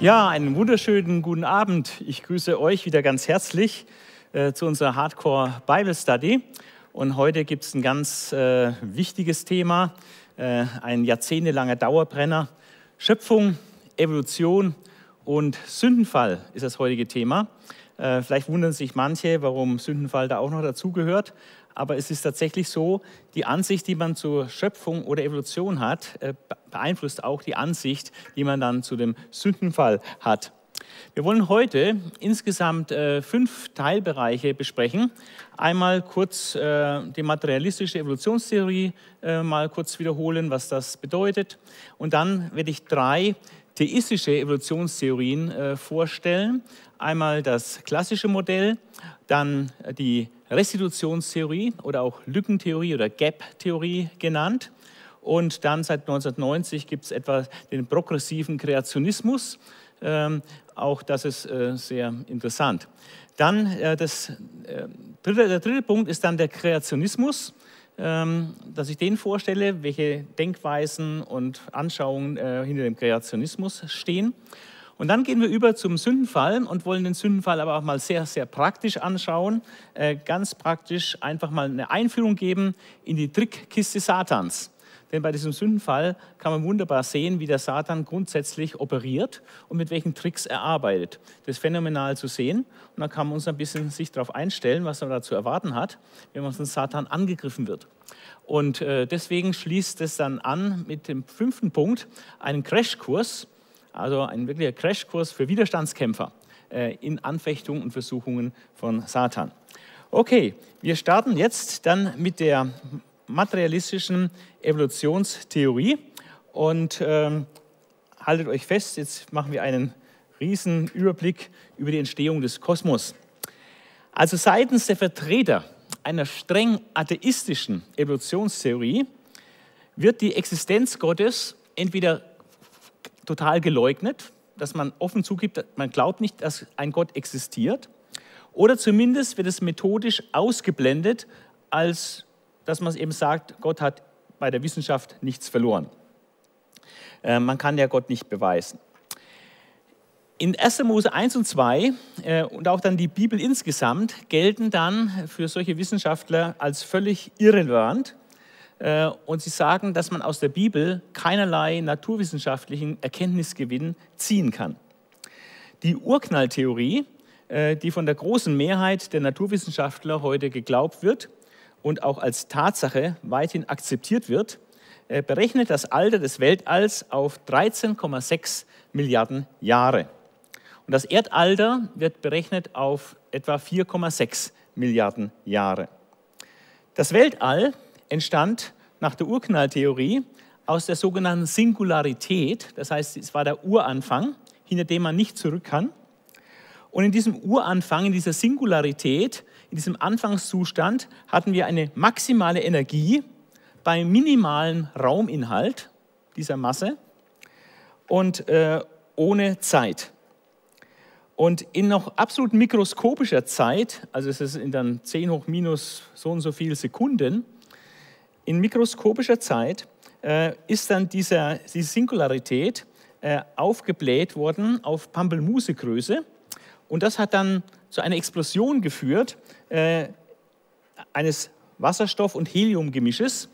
Ja, einen wunderschönen guten Abend. Ich grüße euch wieder ganz herzlich äh, zu unserer Hardcore Bible Study. Und heute gibt es ein ganz äh, wichtiges Thema, äh, ein jahrzehntelanger Dauerbrenner. Schöpfung, Evolution und Sündenfall ist das heutige Thema. Äh, vielleicht wundern sich manche, warum Sündenfall da auch noch dazugehört aber es ist tatsächlich so, die Ansicht, die man zur Schöpfung oder Evolution hat, äh, beeinflusst auch die Ansicht, die man dann zu dem Sündenfall hat. Wir wollen heute insgesamt äh, fünf Teilbereiche besprechen. Einmal kurz äh, die materialistische Evolutionstheorie mal kurz wiederholen, was das bedeutet. Und dann werde ich drei theistische Evolutionstheorien vorstellen. Einmal das klassische Modell, dann die Restitutionstheorie oder auch Lückentheorie oder Gap-Theorie genannt. Und dann seit 1990 gibt es etwa den progressiven Kreationismus. Ähm, auch das ist äh, sehr interessant. Dann äh, das, äh, dritte, der dritte Punkt ist dann der Kreationismus, ähm, dass ich den vorstelle, welche Denkweisen und Anschauungen äh, hinter dem Kreationismus stehen. Und dann gehen wir über zum Sündenfall und wollen den Sündenfall aber auch mal sehr, sehr praktisch anschauen. Äh, ganz praktisch einfach mal eine Einführung geben in die Trickkiste Satans. Denn bei diesem Sündenfall kann man wunderbar sehen, wie der Satan grundsätzlich operiert und mit welchen Tricks er arbeitet. Das ist phänomenal zu sehen. Und dann kann man uns ein bisschen sich darauf einstellen, was man da zu erwarten hat, wenn man von Satan angegriffen wird. Und äh, deswegen schließt es dann an mit dem fünften Punkt, einen Crashkurs also ein wirklicher Crashkurs für Widerstandskämpfer äh, in Anfechtungen und Versuchungen von Satan. Okay, wir starten jetzt dann mit der materialistischen Evolutionstheorie und ähm, haltet euch fest, jetzt machen wir einen riesen Überblick über die Entstehung des Kosmos. Also seitens der Vertreter einer streng atheistischen Evolutionstheorie wird die Existenz Gottes entweder total geleugnet, dass man offen zugibt, man glaubt nicht, dass ein Gott existiert. Oder zumindest wird es methodisch ausgeblendet, als dass man eben sagt, Gott hat bei der Wissenschaft nichts verloren. Äh, man kann ja Gott nicht beweisen. In 1. Mose 1 und 2 äh, und auch dann die Bibel insgesamt gelten dann für solche Wissenschaftler als völlig irrelevant und sie sagen, dass man aus der Bibel keinerlei naturwissenschaftlichen Erkenntnisgewinn ziehen kann. Die Urknalltheorie, äh, die von der großen Mehrheit der Naturwissenschaftler heute geglaubt wird und auch als Tatsache weithin akzeptiert wird, äh, berechnet das Alter des Weltalls auf 13,6 Milliarden Jahre. Und das Erdalter wird berechnet auf etwa 4,6 Milliarden Jahre. Das Weltall entstand nach der Urknalltheorie aus der sogenannten Singularität, das heißt, es war der Uranfang, hinter dem man nicht zurück kann. Und in diesem Uranfang, in dieser Singularität, in diesem Anfangszustand hatten wir eine maximale Energie bei minimalem Rauminhalt dieser Masse und äh, ohne Zeit. Und in noch absolut mikroskopischer Zeit, also es ist in dann 10 hoch minus so und so viele Sekunden, in mikroskopischer Zeit äh, ist dann dieser, diese Singularität äh, aufgebläht worden auf Pampelmusegröße. Und das hat dann zu einer Explosion geführt äh, eines Wasserstoff- und Heliumgemisches,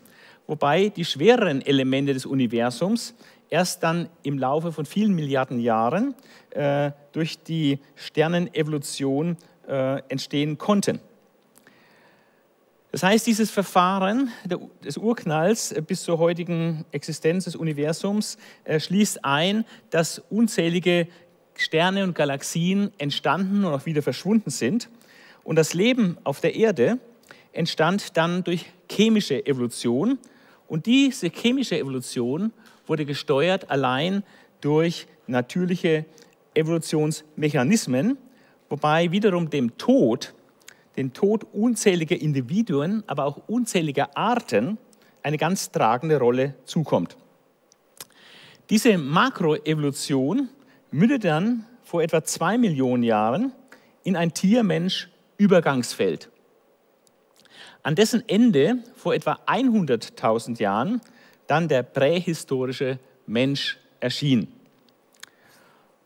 wobei die schwereren Elemente des Universums erst dann im Laufe von vielen Milliarden Jahren äh, durch die Sternenevolution äh, entstehen konnten. Das heißt, dieses Verfahren des Urknalls äh, bis zur heutigen Existenz des Universums äh, schließt ein, dass unzählige Sterne und Galaxien entstanden und auch wieder verschwunden sind. Und das Leben auf der Erde entstand dann durch chemische Evolution. Und diese chemische Evolution wurde gesteuert allein durch natürliche Evolutionsmechanismen, wobei wiederum dem Tod den Tod unzähliger Individuen, aber auch unzähliger Arten eine ganz tragende Rolle zukommt. Diese Makroevolution mündet dann vor etwa zwei Millionen Jahren in ein Tier-Mensch-Übergangsfeld, an dessen Ende vor etwa 100.000 Jahren dann der prähistorische Mensch erschien.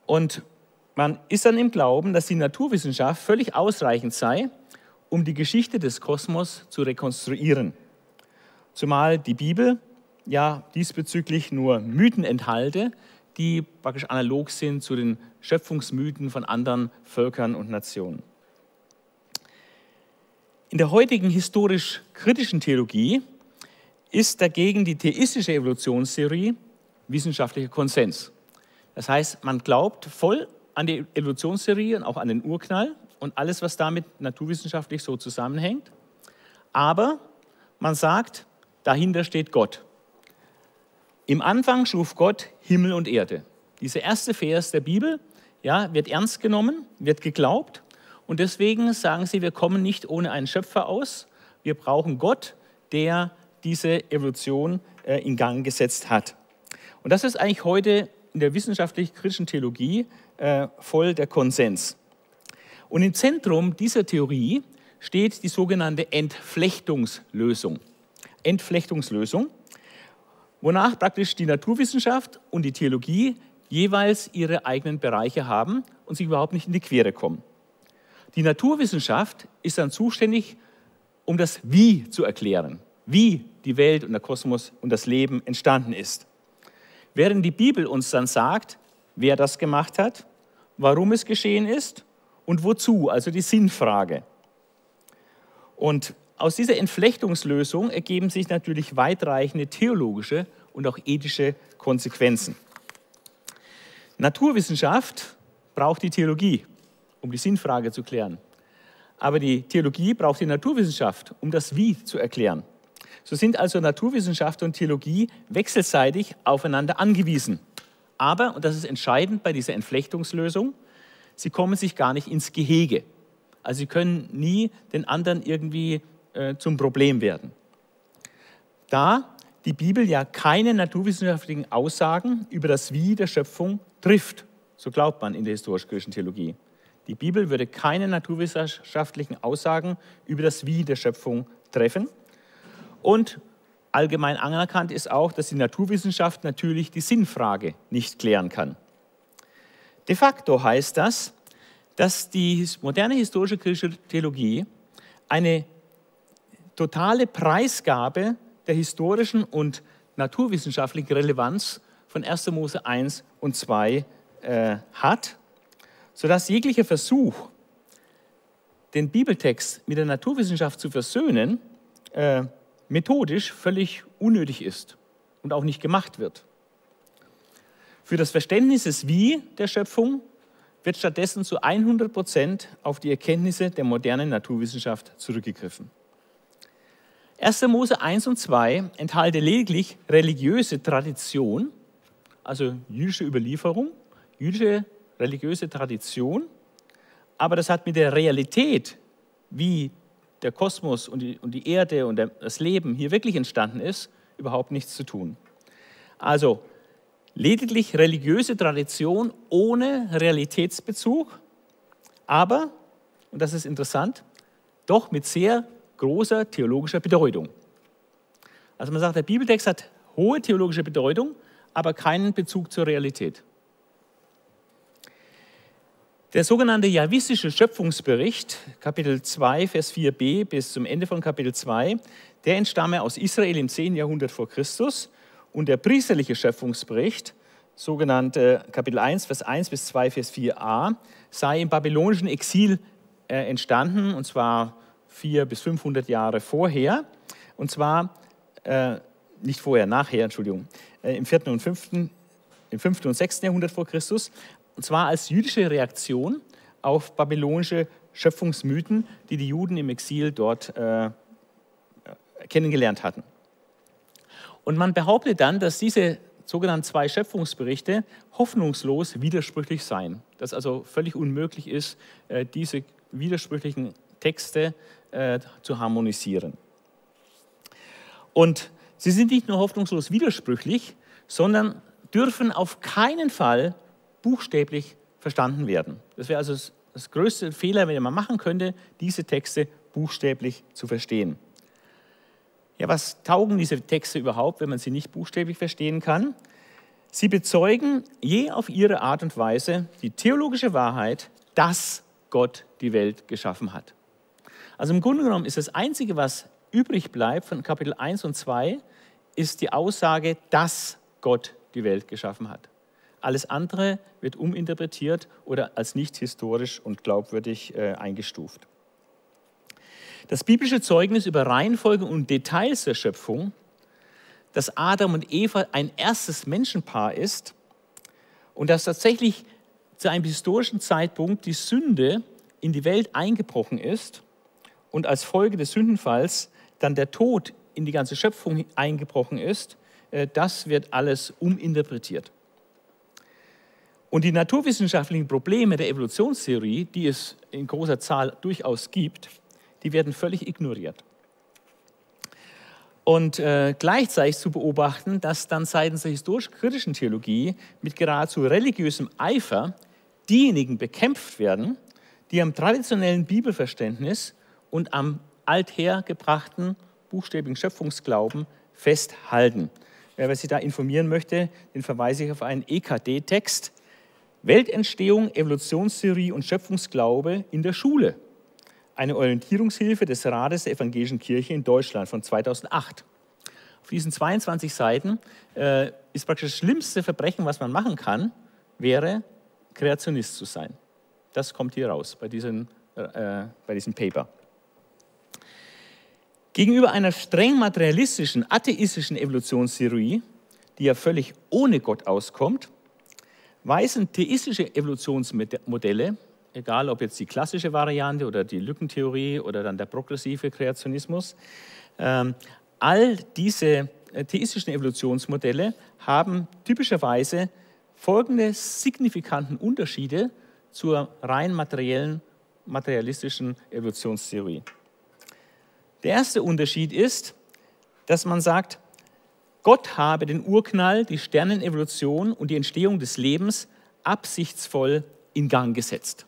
Und man ist dann im Glauben, dass die Naturwissenschaft völlig ausreichend sei, um die Geschichte des Kosmos zu rekonstruieren. Zumal die Bibel ja diesbezüglich nur Mythen enthalte, die praktisch analog sind zu den Schöpfungsmythen von anderen Völkern und Nationen. In der heutigen historisch-kritischen Theologie ist dagegen die theistische Evolutionstheorie wissenschaftlicher Konsens. Das heißt, man glaubt voll an die Evolutionstheorie und auch an den Urknall und alles, was damit naturwissenschaftlich so zusammenhängt. Aber man sagt, dahinter steht Gott. Im Anfang schuf Gott Himmel und Erde. Dieser erste Vers der Bibel ja, wird ernst genommen, wird geglaubt. Und deswegen sagen sie, wir kommen nicht ohne einen Schöpfer aus. Wir brauchen Gott, der diese Evolution äh, in Gang gesetzt hat. Und das ist eigentlich heute in der wissenschaftlich-kritischen Theologie äh, voll der Konsens. Und im Zentrum dieser Theorie steht die sogenannte Entflechtungslösung. Entflechtungslösung, wonach praktisch die Naturwissenschaft und die Theologie jeweils ihre eigenen Bereiche haben und sich überhaupt nicht in die Quere kommen. Die Naturwissenschaft ist dann zuständig, um das Wie zu erklären, wie die Welt und der Kosmos und das Leben entstanden ist. Während die Bibel uns dann sagt, wer das gemacht hat, warum es geschehen ist und wozu, also die Sinnfrage. Und aus dieser Entflechtungslösung ergeben sich natürlich weitreichende theologische und auch ethische Konsequenzen. Naturwissenschaft braucht die Theologie, um die Sinnfrage zu klären. Aber die Theologie braucht die Naturwissenschaft, um das Wie zu erklären. So sind also Naturwissenschaft und Theologie wechselseitig aufeinander angewiesen. Aber, und das ist entscheidend bei dieser Entflechtungslösung, sie kommen sich gar nicht ins Gehege. Also sie können nie den anderen irgendwie äh, zum Problem werden. Da die Bibel ja keine naturwissenschaftlichen Aussagen über das Wie der Schöpfung trifft, so glaubt man in der historisch-griechischen Theologie. Die Bibel würde keine naturwissenschaftlichen Aussagen über das Wie der Schöpfung treffen. Und allgemein anerkannt ist auch, dass die Naturwissenschaft natürlich die Sinnfrage nicht klären kann. De facto heißt das, dass die moderne historische griechische Theologie eine totale Preisgabe der historischen und naturwissenschaftlichen Relevanz von 1. Mose 1 und 2 äh, hat, sodass jeglicher Versuch, den Bibeltext mit der Naturwissenschaft zu versöhnen, äh, methodisch völlig unnötig ist und auch nicht gemacht wird. Für das Verständnis des Wie der Schöpfung wird stattdessen zu 100 Prozent auf die Erkenntnisse der modernen Naturwissenschaft zurückgegriffen. 1. Mose 1 und 2 enthalten lediglich religiöse Tradition, also jüdische Überlieferung, jüdische religiöse Tradition, aber das hat mit der Realität, wie der Kosmos und die, und die Erde und der, das Leben hier wirklich entstanden ist, überhaupt nichts zu tun. Also lediglich religiöse Tradition ohne Realitätsbezug, aber, und das ist interessant, doch mit sehr großer theologischer Bedeutung. Also man sagt, der Bibeltext hat hohe theologische Bedeutung, aber keinen Bezug zur Realität. Der sogenannte javistische Schöpfungsbericht, Kapitel 2, Vers 4b bis zum Ende von Kapitel 2, der entstamme aus Israel im 10. Jahrhundert vor Christus und der priesterliche Schöpfungsbericht, sogenannte Kapitel 1, Vers 1 bis 2, Vers 4a, sei im babylonischen Exil äh, entstanden, und zwar 400 bis 500 Jahre vorher. Und zwar, äh, nicht vorher, nachher, Entschuldigung, äh, im 4. und 5., im 5. und 6. Jahrhundert vor Christus. Und zwar als jüdische Reaktion auf babylonische Schöpfungsmythen, die die Juden im Exil dort äh, kennengelernt hatten. Und man behauptet dann, dass diese sogenannten zwei Schöpfungsberichte hoffnungslos widersprüchlich seien. Dass also völlig unmöglich ist, äh, diese widersprüchlichen Texte äh, zu harmonisieren. Und sie sind nicht nur hoffnungslos widersprüchlich, sondern dürfen auf keinen Fall buchstäblich verstanden werden. Das wäre also das, größte Fehler, den man machen könnte, diese Texte buchstäblich zu verstehen. Ja, was taugen diese Texte überhaupt, wenn man sie nicht buchstäblich verstehen kann? Sie bezeugen je auf ihre Art und Weise die theologische Wahrheit, dass Gott die Welt geschaffen hat. Also im Grunde genommen ist das Einzige, was übrig bleibt von Kapitel 1 und 2, ist die Aussage, dass Gott die Welt geschaffen hat. Alles andere wird uminterpretiert oder als nicht historisch und glaubwürdig äh, eingestuft. Das biblische Zeugnis über Reihenfolge und Details der Schöpfung, dass Adam und Eva ein erstes Menschenpaar ist und dass tatsächlich zu einem historischen Zeitpunkt die Sünde in die Welt eingebrochen ist und als Folge des Sündenfalls dann der Tod in die ganze Schöpfung eingebrochen ist, äh, das wird alles uminterpretiert. Und die naturwissenschaftlichen Probleme der Evolutionstheorie, die es in großer Zahl durchaus gibt, die werden völlig ignoriert. Und äh, gleichzeitig zu beobachten, dass dann seitens der historisch-kritischen Theologie mit geradezu religiösem Eifer diejenigen bekämpft werden, die am traditionellen Bibelverständnis und am althergebrachten buchstäblichen Schöpfungsglauben festhalten. Wer sich da informieren möchte, den verweise ich auf einen EKD-Text. Weltentstehung, Evolutionstheorie und Schöpfungsglaube in der Schule. Eine Orientierungshilfe des Rates der Evangelischen Kirche in Deutschland von 2008. Auf diesen 22 Seiten äh, ist praktisch das schlimmste Verbrechen, was man machen kann, wäre Kreationist zu sein. Das kommt hier raus bei, diesen, äh, bei diesem Paper. Gegenüber einer streng materialistischen, atheistischen Evolutionstheorie, die ja völlig ohne Gott auskommt, weisen theistische Evolutionsmodelle, egal ob jetzt die klassische Variante oder die Lückentheorie oder dann der progressive Kreationismus, ähm, all diese äh, theistischen Evolutionsmodelle haben typischerweise folgende signifikanten Unterschiede zur rein materiellen, materialistischen Evolutionstheorie. Der erste Unterschied ist, dass man sagt, Gott habe den Urknall, die Sternenevolution und die Entstehung des Lebens absichtsvoll in Gang gesetzt.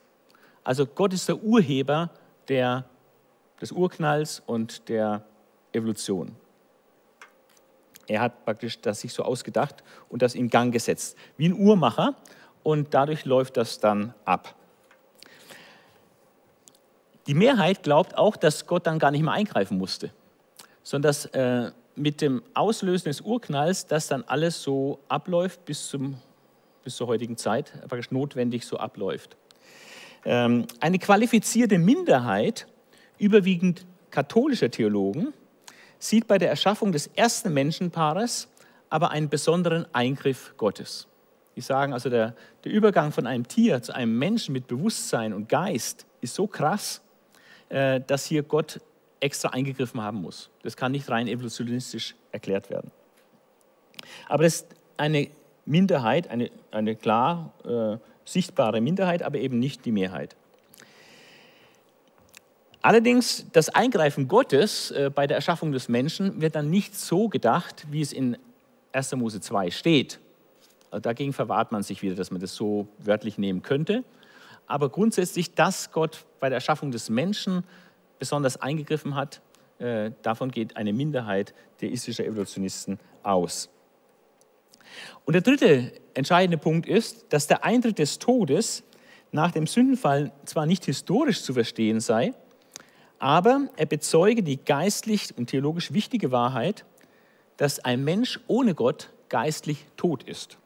Also Gott ist der Urheber der, des Urknalls und der Evolution. Er hat praktisch das sich so ausgedacht und das in Gang gesetzt, wie ein Uhrmacher, und dadurch läuft das dann ab. Die Mehrheit glaubt auch, dass Gott dann gar nicht mehr eingreifen musste, sondern dass äh, mit dem Auslösen des Urknalls das dann alles so abläuft bis, zum, bis zur heutigen Zeit, praktisch notwendig so abläuft. Ähm, eine qualifizierte Minderheit, überwiegend katholischer Theologen, sieht bei der Erschaffung des ersten Menschenpaares aber einen besonderen Eingriff Gottes. Die sagen also, der, der Übergang von einem Tier zu einem Menschen mit Bewusstsein und Geist ist so krass, äh, dass hier Gott extra eingegriffen haben muss. Das kann nicht rein evolutionistisch erklärt werden. Aber das ist eine Minderheit, eine, eine klar äh, sichtbare Minderheit, aber eben nicht die Mehrheit. Allerdings, das Eingreifen Gottes äh, bei der Erschaffung des Menschen wird dann nicht so gedacht, wie es in 1. Mose 2 steht. Also dagegen verwahrt man sich wieder, dass man das so wörtlich nehmen könnte aber grundsätzlich, dass Gott bei der Erschaffung des Menschen besonders eingegriffen hat, äh, davon geht eine Minderheit theistischer Evolutionisten aus. Und der dritte entscheidende Punkt ist, dass der Eintritt des Todes nach dem Sündenfall zwar nicht historisch zu verstehen sei, aber er bezeuge die geistlich und theologisch wichtige Wahrheit, dass ein Mensch ohne Gott geistlich tot ist.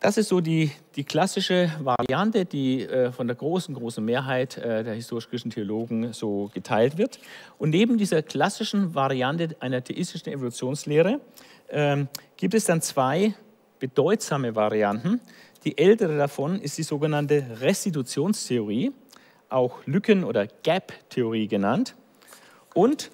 Das ist so die, die klassische Variante, die äh, von der großen, großen Mehrheit äh, der historisch-christlichen Theologen so geteilt wird. Und neben dieser klassischen Variante einer theistischen Evolutionslehre äh, gibt es dann zwei bedeutsame Varianten. Die ältere davon ist die sogenannte Restitutionstheorie, auch Lücken- oder Gap-Theorie genannt. Und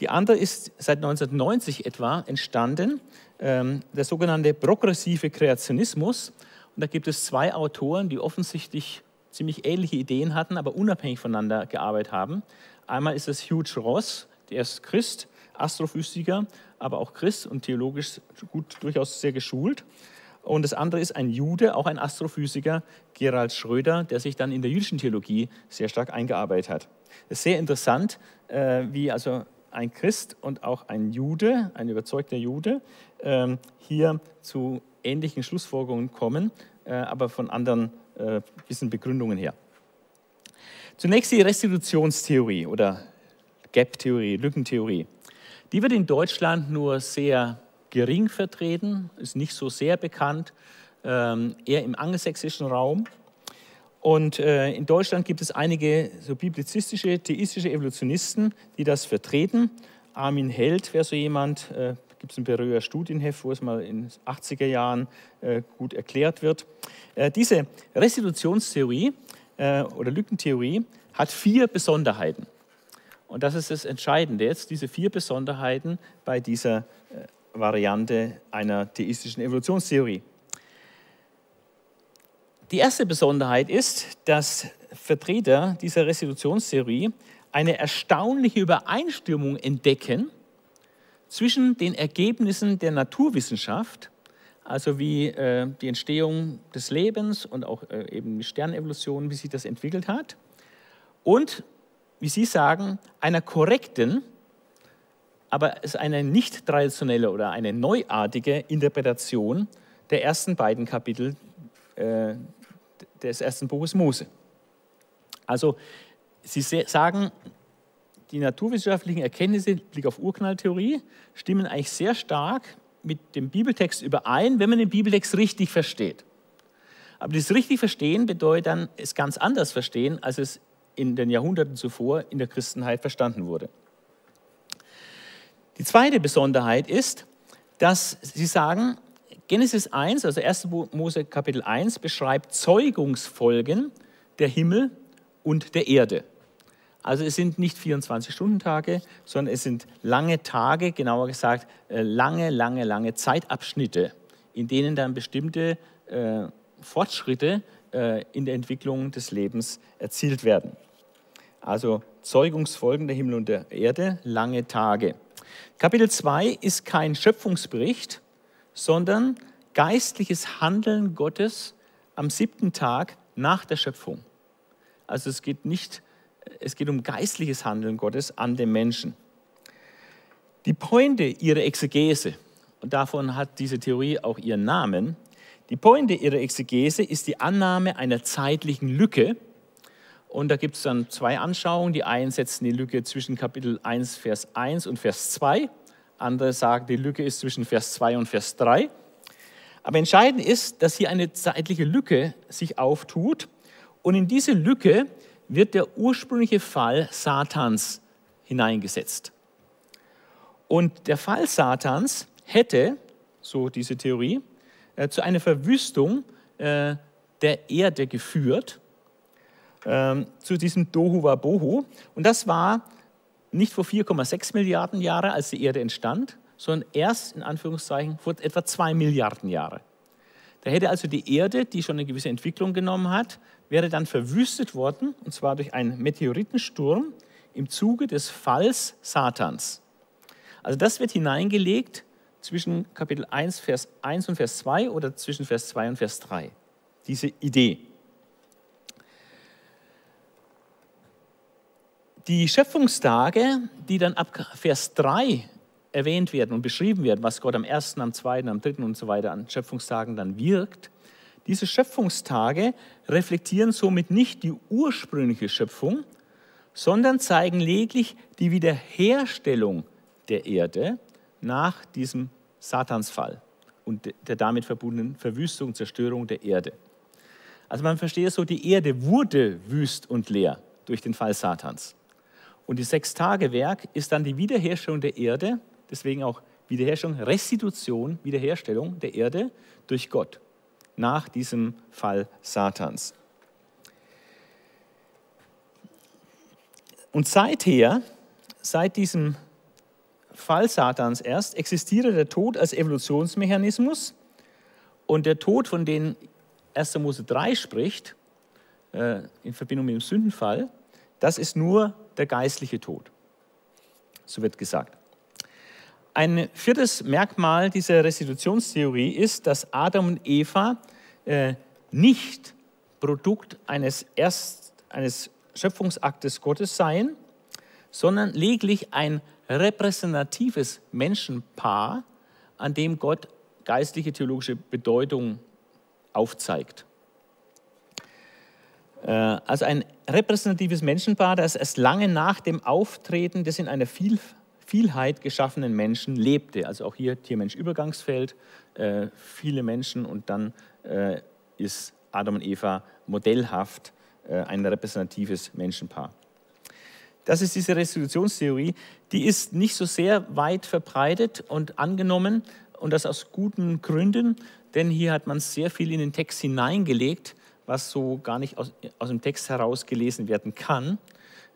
die andere ist seit 1990 etwa entstanden ähm, der sogenannte progressive Kreationismus. Und da gibt es zwei Autoren, die offensichtlich ziemlich ähnliche Ideen hatten, aber unabhängig voneinander gearbeitet haben. Einmal ist es Hugh Ross, der ist Christ, Astrophysiker, aber auch Christ und theologisch gut, durchaus sehr geschult. Und das andere ist ein Jude, auch ein Astrophysiker, Gerald Schröder, der sich dann in der jüdischen Theologie sehr stark eingearbeitet hat. Es ist sehr interessant, äh, wie also ein Christ und auch ein Jude, ein überzeugter Jude, ähm, hier zu ähnlichen Schlussfolgerungen kommen, äh, aber von anderen äh, gewissen Begründungen her. Zunächst die Restitutionstheorie oder Gap-Theorie, Lückentheorie. Die wird in Deutschland nur sehr gering vertreten, ist nicht so sehr bekannt, ähm, eher im angelsächsischen Raum. Und äh, in Deutschland gibt es einige so biblizistische, theistische Evolutionisten, die das vertreten. Armin Held wäre so jemand, äh, gibt es ein Berührer Studienheft, wo es mal in den 80er Jahren äh, gut erklärt wird. Äh, diese Restitutionstheorie äh, oder Lückentheorie hat vier Besonderheiten. Und das ist das Entscheidende jetzt, diese vier Besonderheiten bei dieser äh, Variante einer theistischen Evolutionstheorie. Die erste Besonderheit ist, dass Vertreter dieser Restitutionstheorie eine erstaunliche Übereinstimmung entdecken zwischen den Ergebnissen der Naturwissenschaft, also wie äh, die Entstehung des Lebens und auch äh, eben die Sternevolution, wie sich das entwickelt hat, und wie Sie sagen, einer korrekten, aber es ist eine nicht traditionelle oder eine neuartige Interpretation der ersten beiden Kapitel äh, des ersten Buches Mose. Also Sie sagen, die naturwissenschaftlichen Erkenntnisse, Blick auf Urknalltheorie, stimmen eigentlich sehr stark mit dem Bibeltext überein, wenn man den Bibeltext richtig versteht. Aber das richtig verstehen bedeutet dann, es ganz anders verstehen, als es in den Jahrhunderten zuvor in der Christenheit verstanden wurde. Die zweite Besonderheit ist, dass sie sagen, Genesis 1, also 1. Mose Kapitel 1, beschreibt Zeugungsfolgen der Himmel und der Erde. Also es sind nicht 24-Stunden-Tage, sondern es sind lange Tage, genauer gesagt äh, lange, lange, lange Zeitabschnitte, in denen dann bestimmte äh, Fortschritte äh, in der Entwicklung des Lebens erzielt werden. Also Zeugungsfolgen der Himmel und der Erde, lange Tage. Kapitel 2 ist kein Schöpfungsbericht, sondern geistliches Handeln Gottes am siebten Tag nach der Schöpfung. Also es geht nicht, es geht um geistliches Handeln Gottes an dem Menschen. Die Pointe ihrer Exegese, und davon hat diese Theorie auch ihren Namen, die Pointe ihrer Exegese ist die Annahme einer zeitlichen Lücke und da gibt es dann zwei Anschauungen. Die einen setzen die Lücke zwischen Kapitel 1, Vers 1 und Vers 2. Andere sagen, die Lücke ist zwischen Vers 2 und Vers 3. Aber entscheidend ist, dass hier eine zeitliche Lücke sich auftut. Und in diese Lücke wird der ursprüngliche Fall Satans hineingesetzt. Und der Fall Satans hätte, so diese Theorie, äh, zu einer Verwüstung äh, der Erde geführt ähm, zu diesem Dohu Wabohu. Und das war nicht vor 4,6 Milliarden Jahren, als die Erde entstand, sondern erst in Anführungszeichen vor etwa 2 Milliarden Jahren. Da hätte also die Erde, die schon eine gewisse Entwicklung genommen hat, wäre dann verwüstet worden, und zwar durch einen Meteoritensturm im Zuge des Falls Satans. Also das wird hineingelegt zwischen Kapitel 1, Vers 1 und Vers 2 oder zwischen Vers 2 und Vers 3. Diese Idee. Die Schöpfungstage, die dann ab Vers 3 erwähnt werden und beschrieben werden, was Gott am ersten, am zweiten, am dritten und so weiter an Schöpfungstagen dann wirkt, diese Schöpfungstage reflektieren somit nicht die ursprüngliche Schöpfung, sondern zeigen lediglich die Wiederherstellung der Erde nach diesem Satansfall und der damit verbundenen Verwüstung Zerstörung der Erde. Also man versteht es so, die Erde wurde wüst und leer durch den Fall Satans. Und die Sechs-Tage-Werk ist dann die Wiederherstellung der Erde, deswegen auch Wiederherstellung, Restitution, Wiederherstellung der Erde durch Gott nach diesem Fall Satans. Und seither, seit diesem Fall Satans erst, existiere der Tod als Evolutionsmechanismus und der Tod, von dem 1. Mose 3 spricht, äh, in Verbindung mit dem Sündenfall, das ist nur der geistliche Tod. So wird gesagt. Ein viertes Merkmal dieser Restitutionstheorie ist, dass Adam und Eva äh, nicht Produkt eines, Erst, eines Schöpfungsaktes Gottes seien, sondern lediglich ein repräsentatives Menschenpaar, an dem Gott geistliche theologische Bedeutung aufzeigt. Also ein repräsentatives Menschenpaar, das erst lange nach dem Auftreten des in einer Viel Vielheit geschaffenen Menschen lebte. Also auch hier Tier-Mensch-Übergangsfeld, äh, viele Menschen und dann äh, ist Adam und Eva modellhaft ein repräsentatives Menschenpaar. Das ist diese Restitutionstheorie, die ist nicht so sehr weit verbreitet und angenommen und das aus guten Gründen, denn hier hat man sehr viel in den Text hineingelegt, was so gar nicht aus, aus dem Text heraus gelesen werden kann.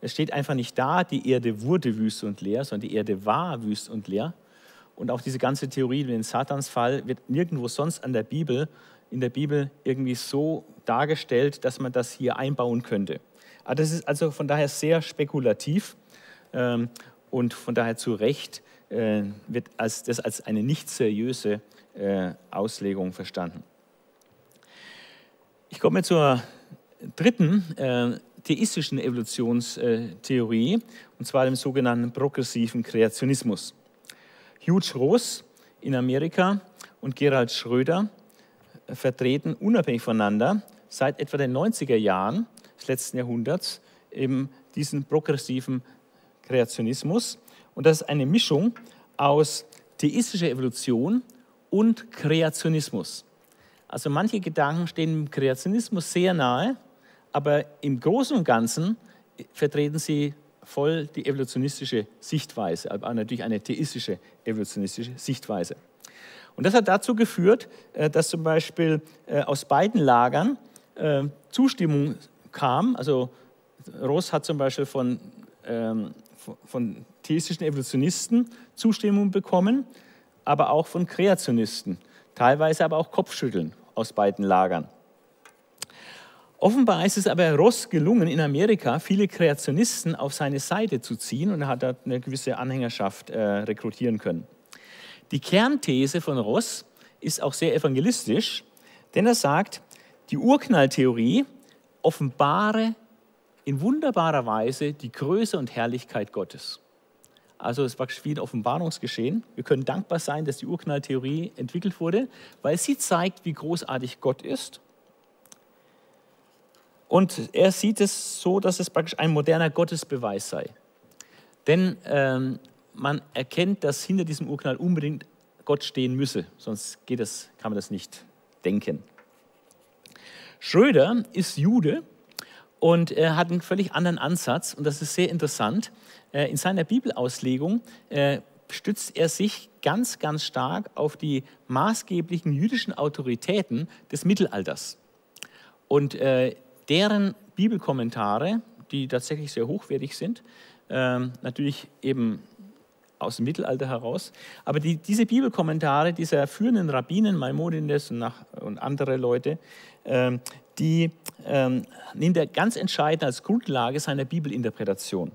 Es steht einfach nicht da, die Erde wurde wüst und leer, sondern die Erde war wüst und leer. Und auch diese ganze Theorie über den Satansfall wird nirgendwo sonst an der Bibel, in der Bibel irgendwie so dargestellt, dass man das hier einbauen könnte. Aber das ist also von daher sehr spekulativ ähm, und von daher zu Recht äh, wird als, das als eine nicht seriöse äh, Auslegung verstanden. Ich komme zur dritten äh, theistischen Evolutionstheorie, und zwar dem sogenannten progressiven Kreationismus. Hugh Ross in Amerika und Gerald Schröder vertreten unabhängig voneinander seit etwa den 90er Jahren des letzten Jahrhunderts eben diesen progressiven Kreationismus. Und das ist eine Mischung aus theistischer Evolution und Kreationismus. Also manche Gedanken stehen dem Kreationismus sehr nahe, aber im Großen und Ganzen vertreten sie voll die evolutionistische Sichtweise, aber natürlich eine theistische evolutionistische Sichtweise. Und das hat dazu geführt, äh, dass zum Beispiel äh, aus beiden Lagern äh, Zustimmung kam. Also Ross hat zum Beispiel von, ähm, von theistischen Evolutionisten Zustimmung bekommen, aber auch von Kreationisten, teilweise aber auch Kopfschütteln aus beiden Lagern. Offenbar ist es aber Ross gelungen, in Amerika viele Kreationisten auf seine Seite zu ziehen und er hat dort eine gewisse Anhängerschaft äh, rekrutieren können. Die Kernthese von Ross ist auch sehr evangelistisch, denn er sagt, die Urknalltheorie offenbare in wunderbarer Weise die Größe und Herrlichkeit Gottes. Also es war wie ein Offenbarungsgeschehen. Wir können dankbar sein, dass die Urknalltheorie entwickelt wurde, weil sie zeigt, wie großartig Gott ist. Und er sieht es so, dass es praktisch ein moderner Gottesbeweis sei. Denn ähm, man erkennt, dass hinter diesem Urknall unbedingt Gott stehen müsse, sonst geht das, kann man das nicht denken. Schröder ist Jude und er hat einen völlig anderen Ansatz und das ist sehr interessant. Äh, in seiner Bibelauslegung äh, stützt er sich ganz, ganz stark auf die maßgeblichen jüdischen Autoritäten des Mittelalters. Und äh, deren Bibelkommentare, die tatsächlich sehr hochwertig sind, ähm, natürlich eben aus dem Mittelalter heraus. Aber die, diese Bibelkommentare dieser führenden Rabbinen, Maimonides und, nach, und andere Leute, ähm, die ähm, nimmt er ganz entscheidend als Grundlage seiner Bibelinterpretation.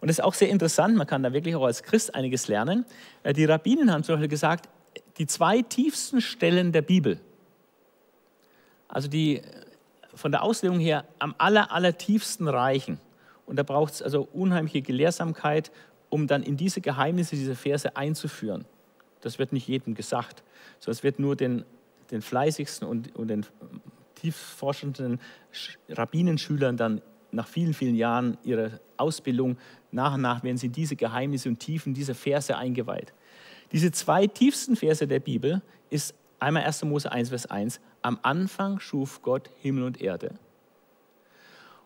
Und das ist auch sehr interessant, man kann da wirklich auch als Christ einiges lernen. Äh, die Rabbinen haben zum Beispiel gesagt, die zwei tiefsten Stellen der Bibel, also die von der Auslegung her am aller, aller tiefsten reichen. Und da braucht es also unheimliche Gelehrsamkeit, um dann in diese Geheimnisse dieser Verse einzuführen. Das wird nicht jedem gesagt, sondern es wird nur den, den fleißigsten und, und den tiefforschenden Rabbinenschülern dann nach vielen, vielen Jahren ihrer Ausbildung nach und nach werden sie in diese Geheimnisse und Tiefen dieser Verse eingeweiht. Diese zwei tiefsten Verse der Bibel ist einmal 1. Mose 1, Vers 1. Am Anfang schuf Gott Himmel und Erde.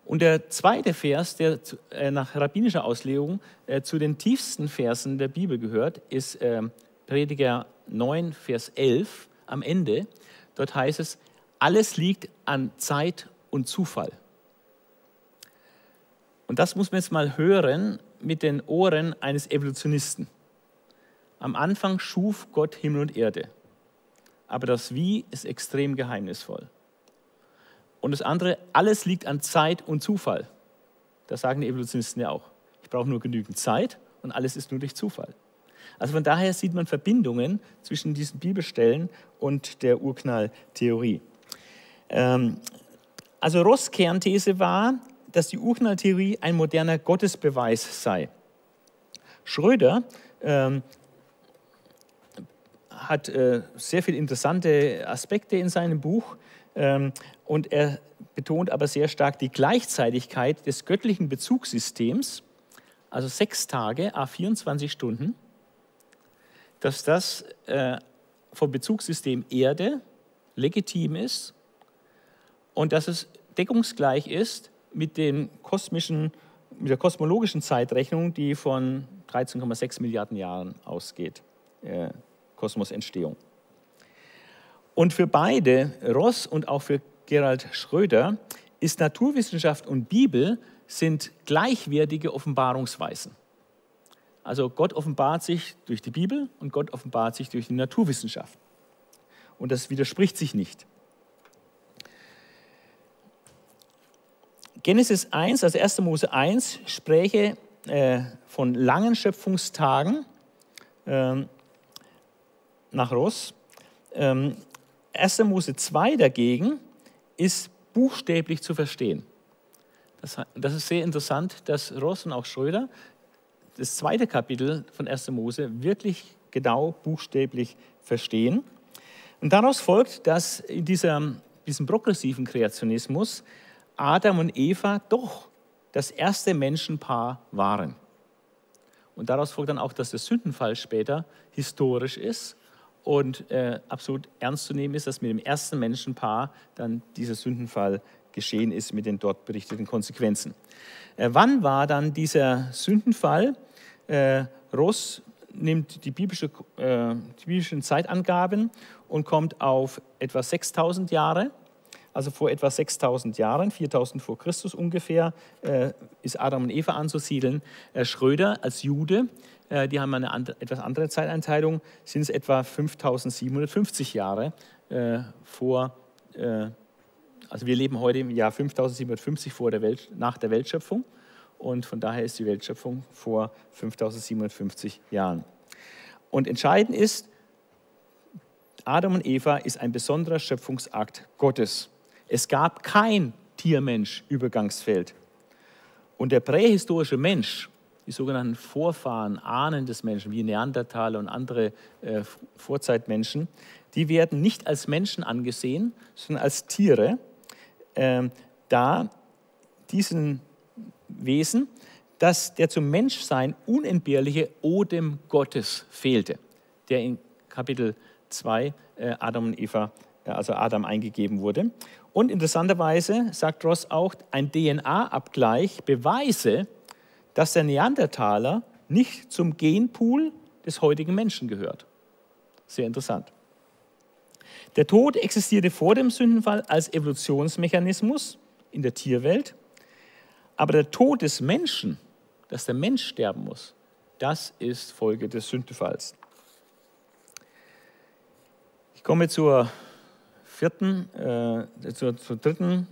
Und der zweite Vers, der äh, nach rabbinischer Auslegung äh, zu den tiefsten Versen der Bibel gehört, ist äh, Prediger 9, Vers 11 am Ende. Dort heißt es, alles liegt an Zeit und Zufall. Und das muss man jetzt mal hören mit den Ohren eines Evolutionisten. Am Anfang schuf Gott Himmel und Erde. Aber das Wie ist extrem geheimnisvoll. Und das andere, alles liegt an Zeit und Zufall. Das sagen die Evolutionisten ja auch. Ich brauche nur genügend Zeit und alles ist nur durch Zufall. Also von daher sieht man Verbindungen zwischen diesen Bibelstellen und der Urknalltheorie. Ähm, also Ross Kernthese war, dass die Urknalltheorie ein moderner Gottesbeweis sei. Schröder ähm, hat äh, sehr viele interessante Aspekte in seinem Buch ähm, und er betont aber sehr stark die Gleichzeitigkeit des göttlichen Bezugssystems, also sechs Tage, a 24 Stunden, dass das äh, vom Bezugssystem Erde legitim ist und dass es deckungsgleich ist mit, den kosmischen, mit der kosmologischen Zeitrechnung, die von 13,6 Milliarden Jahren ausgeht, äh, Kosmosentstehung. Und für beide, Ross und auch für Gerald Schröder, ist Naturwissenschaft und Bibel sind gleichwertige Offenbarungsweisen. Also Gott offenbart sich durch die Bibel und Gott offenbart sich durch die Naturwissenschaft. Und das widerspricht sich nicht. Genesis 1, also 1. Mose 1, spräche äh, von langen Schöpfungstagen äh, nach Ross. Ähm, 1. Mose 2 dagegen ist buchstäblich zu verstehen. Das, das, ist sehr interessant, dass Ross und auch Schröder das zweite Kapitel von 1. Mose wirklich genau buchstäblich verstehen. Und daraus folgt, dass in dieser, diesem progressiven Kreationismus Adam und Eva doch das erste Menschenpaar waren. Und daraus folgt dann auch, dass der Sündenfall später historisch ist und äh, absolut ernst zu nehmen ist, dass mit dem ersten Menschenpaar dann dieser Sündenfall geschehen ist mit den dort berichteten Konsequenzen. Äh, wann war dann dieser Sündenfall? Äh, Ross nimmt die, biblische, äh, die biblischen Zeitangaben und kommt auf etwa 6000 Jahre also vor etwa 6000 Jahren, 4000 vor Christus ungefähr, äh, ist Adam und Eva anzusiedeln. Äh, Schröder als Jude, äh, die haben eine andere, etwas andere Zeiteinteilung, sind es etwa 5750 Jahre vor, also wir leben heute im Jahr 5750 vor der Welt, nach der Weltschöpfung und von daher ist die Weltschöpfung vor 5750 Jahren. Und entscheidend ist, Adam und Eva ist ein besonderer Schöpfungsakt Gottes. Es gab kein Tiermensch-Übergangsfeld. Und der prähistorische Mensch, die sogenannten Vorfahren, Ahnen des Menschen, wie Neandertaler und andere äh, Vorzeitmenschen, die werden nicht als Menschen angesehen, sondern als Tiere, äh, da diesen Wesen, dass der zum Menschsein unentbehrliche Odem Gottes fehlte, der in Kapitel 2 äh, Adam und Eva, äh, also Adam eingegeben wurde. Und interessanterweise sagt Ross auch, ein DNA-Abgleich beweise, dass der Neandertaler nicht zum Genpool des heutigen Menschen gehört. Sehr interessant. Der Tod existierte vor dem Sündenfall als Evolutionsmechanismus in der Tierwelt, aber der Tod des Menschen, dass der Mensch sterben muss, das ist Folge des Sündenfalls. Ich komme zur vierten, äh, zur, zur, dritten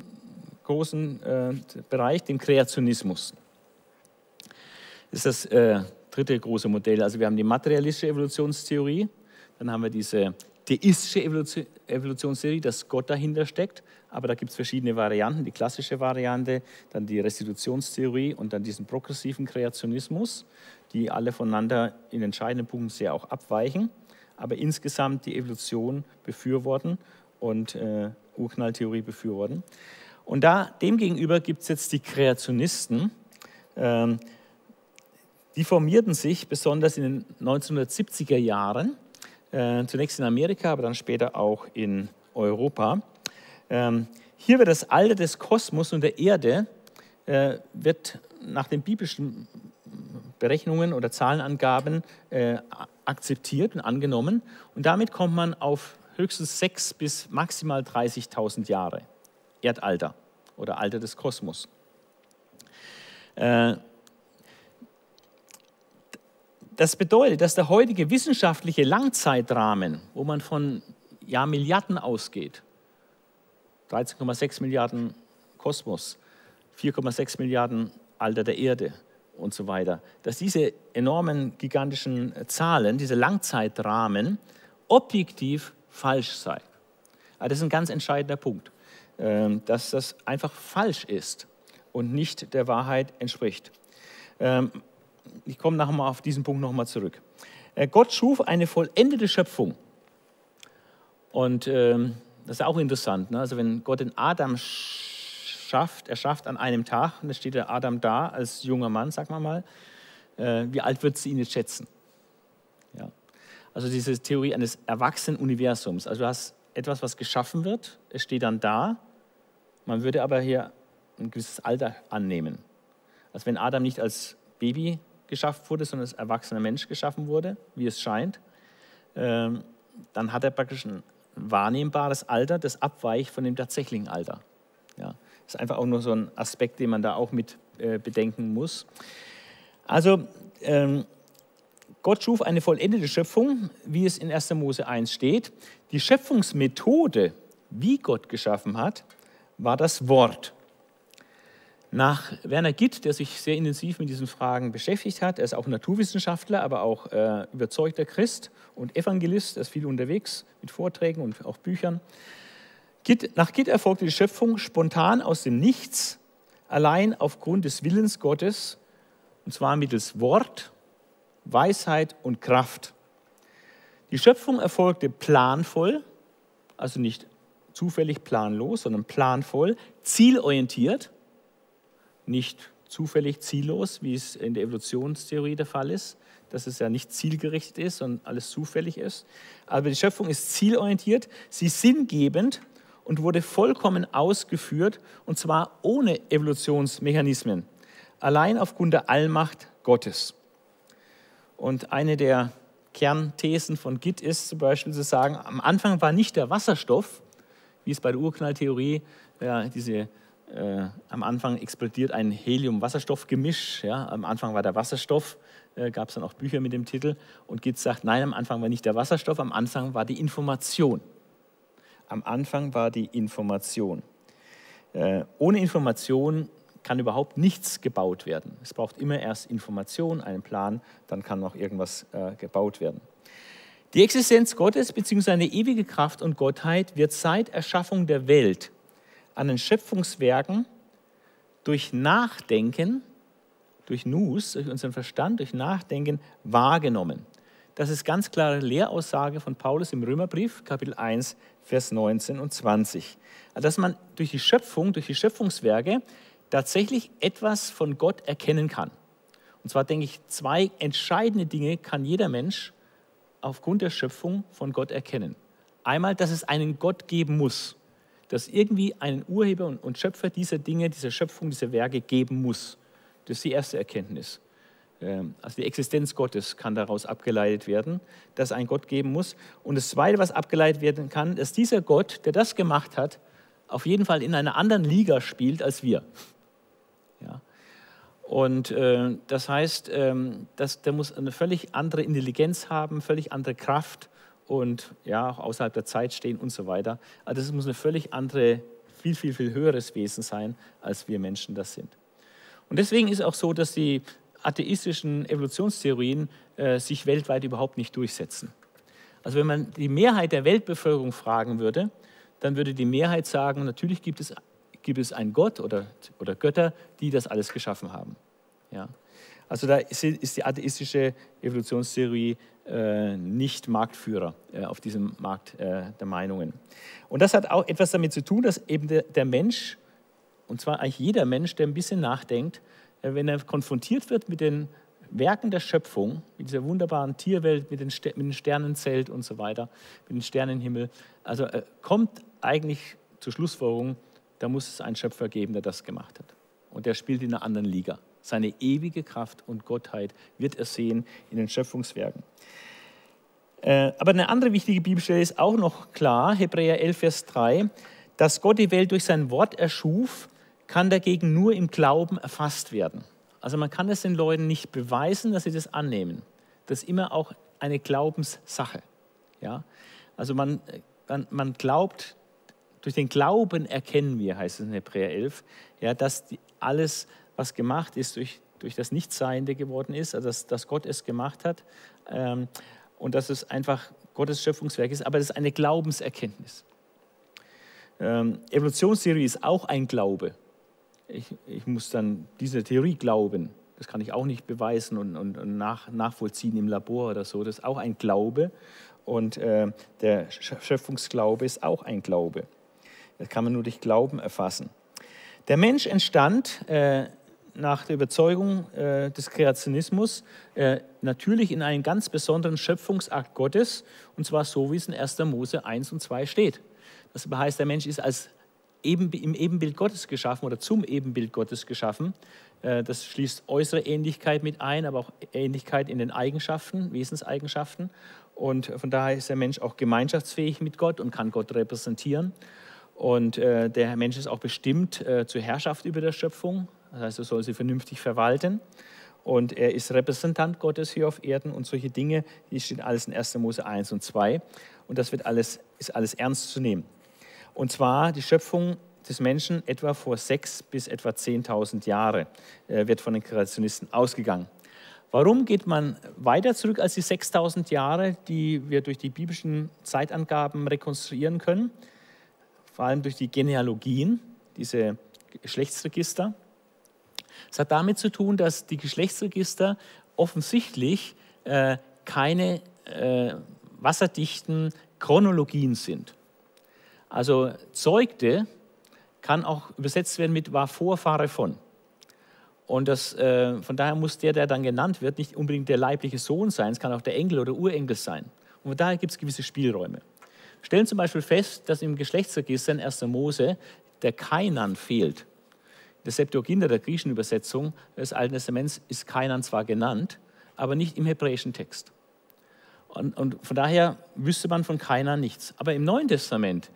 großen äh, Bereich, dem Kreationismus. Das ist das äh, dritte große Modell. Also wir haben die materialistische Evolutionstheorie, dann haben wir diese theistische Evolutionstheorie, dass Gott dahinter steckt, aber da gibt es verschiedene Varianten, die klassische Variante, dann die Restitutionstheorie und dann diesen progressiven Kreationismus, die alle voneinander in entscheidenden Punkten sehr auch abweichen, aber insgesamt die Evolution befürworten und äh, Urknalltheorie befürworten. Und da, demgegenüber gibt es jetzt die Kreationisten. Ähm, die formierten sich besonders in den 1970er Jahren, äh, zunächst in Amerika, aber dann später auch in Europa. Ähm, hier wird das Alter des Kosmos und der Erde äh, wird nach den biblischen Berechnungen oder Zahlenangaben äh, akzeptiert und angenommen. Und damit kommt man auf höchstens 6 bis maximal 30.000 Jahre Erdalter oder Alter des Kosmos. Äh, das bedeutet, dass der heutige wissenschaftliche Langzeitrahmen, wo man von ja, Milliarden ausgeht, 13,6 Milliarden Kosmos, 4,6 Milliarden Alter der Erde und so weiter, dass diese enormen gigantischen Zahlen, diese Langzeitrahmen objektiv falsch sei. Aber das ist ein ganz entscheidender Punkt, ähm, dass das einfach falsch ist und nicht der Wahrheit entspricht. Ähm, ich komme nachher mal auf diesen Punkt nochmal zurück. Äh, Gott schuf eine vollendete Schöpfung. Und ähm, das ist auch interessant. Ne? Also wenn Gott den Adam schafft, er schafft an einem Tag, und da steht der Adam da als junger Mann, sag mal mal, äh, wie alt wird sie ihn jetzt schätzen? Also diese Theorie eines erwachsenen Universums. Also du hast etwas, was geschaffen wird, es steht dann da, man würde aber hier ein gewisses Alter annehmen. Also wenn Adam nicht als Baby geschaffen wurde, sondern als erwachsener Mensch geschaffen wurde, wie es scheint, ähm, dann hat er praktisch ein wahrnehmbares Alter, das abweicht von dem tatsächlichen Alter. Ja, ist einfach auch nur so ein Aspekt, den man da auch mit äh, bedenken muss. Also ähm, Gott schuf eine vollendete Schöpfung, wie es in 1. Mose 1 steht. Die Schöpfungsmethode, wie Gott geschaffen hat, war das Wort. Nach Werner Gitt, der sich sehr intensiv mit diesen Fragen beschäftigt hat, er ist auch Naturwissenschaftler, aber auch äh, überzeugter Christ und Evangelist, er ist viel unterwegs mit Vorträgen und auch Büchern. Gitt, nach Gitt erfolgte die Schöpfung spontan aus dem Nichts, allein aufgrund des Willens Gottes, und zwar mittels Wort, Weisheit und Kraft. Die Schöpfung erfolgte planvoll, also nicht zufällig planlos, sondern planvoll, zielorientiert nicht zufällig ziellos, wie es in der Evolutionstheorie der Fall ist, dass es ja nicht zielgerichtet ist und alles zufällig ist. Aber die Schöpfung ist zielorientiert, sie ist sinngebend und wurde vollkommen ausgeführt, und zwar ohne Evolutionsmechanismen, allein aufgrund der Allmacht Gottes. Und eine der Kernthesen von Gitt ist zum Beispiel zu sagen, am Anfang war nicht der Wasserstoff, wie es bei der Urknalltheorie ja, diese äh, am Anfang explodiert ein Helium-Wasserstoff-Gemisch. Ja? Am Anfang war der Wasserstoff, äh, gab es dann auch Bücher mit dem Titel. Und Gitz sagt, nein, am Anfang war nicht der Wasserstoff, am Anfang war die Information. Am Anfang war die Information. Äh, ohne Information kann überhaupt nichts gebaut werden. Es braucht immer erst Information, einen Plan, dann kann noch irgendwas äh, gebaut werden. Die Existenz Gottes bzw. seine ewige Kraft und Gottheit wird seit Erschaffung der Welt an den Schöpfungswerken durch Nachdenken, durch Nus, durch unseren Verstand, durch Nachdenken wahrgenommen. Das ist ganz klare Lehraussage von Paulus im Römerbrief, Kapitel 1, Vers 19 und 20. Also, dass man durch die Schöpfung, durch die Schöpfungswerke tatsächlich etwas von Gott erkennen kann. Und zwar denke ich, zwei entscheidende Dinge kann jeder Mensch aufgrund der Schöpfung von Gott erkennen. Einmal, dass es einen Gott geben muss dass irgendwie einen Urheber und Schöpfer dieser Dinge, dieser Schöpfung, dieser Werke geben muss. Das ist die erste Erkenntnis. Ähm, also die Existenz Gottes kann daraus abgeleitet werden, dass einen Gott geben muss. Und das Zweite, was abgeleitet werden kann, dass dieser Gott, der das gemacht hat, auf jeden Fall in einer anderen Liga spielt als wir. Und äh, das heißt, ähm, dass der muss eine völlig andere Intelligenz haben, völlig andere Kraft und ja, auch außerhalb der Zeit stehen und so weiter. Also das muss eine völlig andere, viel, viel, viel höheres Wesen sein, als wir Menschen das sind. Und deswegen ist auch so, dass die atheistischen Evolutionstheorien äh, sich weltweit überhaupt nicht durchsetzen. Also wenn man die Mehrheit der Weltbevölkerung fragen würde, dann würde die Mehrheit sagen, natürlich gibt es, gibt es einen Gott oder, oder Götter, die das alles geschaffen haben. Ja. Also da ist die atheistische Evolutionstheorie äh, nicht Marktführer äh, auf diesem Markt äh, der Meinungen. Und das hat auch etwas damit zu tun, dass eben der, der Mensch, und zwar eigentlich jeder Mensch, der ein bisschen nachdenkt, äh, wenn er konfrontiert wird mit den Werken der Schöpfung, mit dieser wunderbaren Tierwelt, mit, den, mit dem Sternenzelt und so weiter, mit dem Sternenhimmel, also äh, kommt eigentlich zur Schlussfolgerung, da muss es einen Schöpfer geben, der das gemacht hat. Und der spielt in einer anderen Liga. Seine ewige Kraft und Gottheit wird er sehen in den Schöpfungswerken. Äh, aber eine andere wichtige Bibelstelle ist auch noch klar, Hebräer 11, Vers 3, dass Gott die Welt durch sein Wort erschuf, kann dagegen nur im Glauben erfasst werden. Also man kann es den Leuten nicht beweisen, dass sie das annehmen. Das ist immer auch eine Glaubenssache. Ja? Also man, man, man glaubt, durch den Glauben erkennen wir, heißt es in Hebräer 11, ja, dass die, alles was gemacht ist, durch, durch das Nichtseiende geworden ist, also dass, dass Gott es gemacht hat ähm, und dass es einfach Gottes Schöpfungswerk ist, aber das ist eine Glaubenserkenntnis. Ähm, Evolutionstheorie ist auch ein Glaube. Ich, ich muss dann dieser Theorie glauben. Das kann ich auch nicht beweisen und, und, und nach, nachvollziehen im Labor oder so. Das ist auch ein Glaube. Und äh, der Schöpfungsglaube ist auch ein Glaube. Das kann man nur durch Glauben erfassen. Der Mensch entstand äh, nach der Überzeugung äh, des Kreationismus äh, natürlich in einen ganz besonderen Schöpfungsakt Gottes, und zwar so, wie es in 1. Mose 1 und 2 steht. Das heißt, der Mensch ist als eben, im Ebenbild Gottes geschaffen oder zum Ebenbild Gottes geschaffen. Äh, das schließt äußere Ähnlichkeit mit ein, aber auch Ähnlichkeit in den Eigenschaften, Wesenseigenschaften. Und von daher ist der Mensch auch gemeinschaftsfähig mit Gott und kann Gott repräsentieren. Und äh, der Mensch ist auch bestimmt äh, zur Herrschaft über der Schöpfung. Das heißt, er soll sie vernünftig verwalten. Und er ist Repräsentant Gottes hier auf Erden und solche Dinge, die stehen alles in 1. Mose 1 und 2. Und das wird alles, ist alles ernst zu nehmen. Und zwar die Schöpfung des Menschen etwa vor sechs bis etwa 10.000 Jahre äh, wird von den Kreationisten ausgegangen. Warum geht man weiter zurück als die 6000 Jahre, die wir durch die biblischen Zeitangaben rekonstruieren können? Vor allem durch die Genealogien, diese Geschlechtsregister. Es hat damit zu tun, dass die Geschlechtsregister offensichtlich äh, keine äh, wasserdichten Chronologien sind. Also zeugte kann auch übersetzt werden mit war Vorfahre von. Und das, äh, von daher muss der, der dann genannt wird, nicht unbedingt der leibliche Sohn sein, es kann auch der Enkel oder Urenkel sein. Und von daher gibt es gewisse Spielräume. Stellen zum Beispiel fest, dass im Geschlechtsregister in 1. Mose der Kainan fehlt. Der Septuaginta, der griechischen Übersetzung des Alten Testaments, ist Kainan zwar genannt, aber nicht im hebräischen Text. Und, und, von daher wüsste man von Kainan nichts. Aber im Neuen Testament,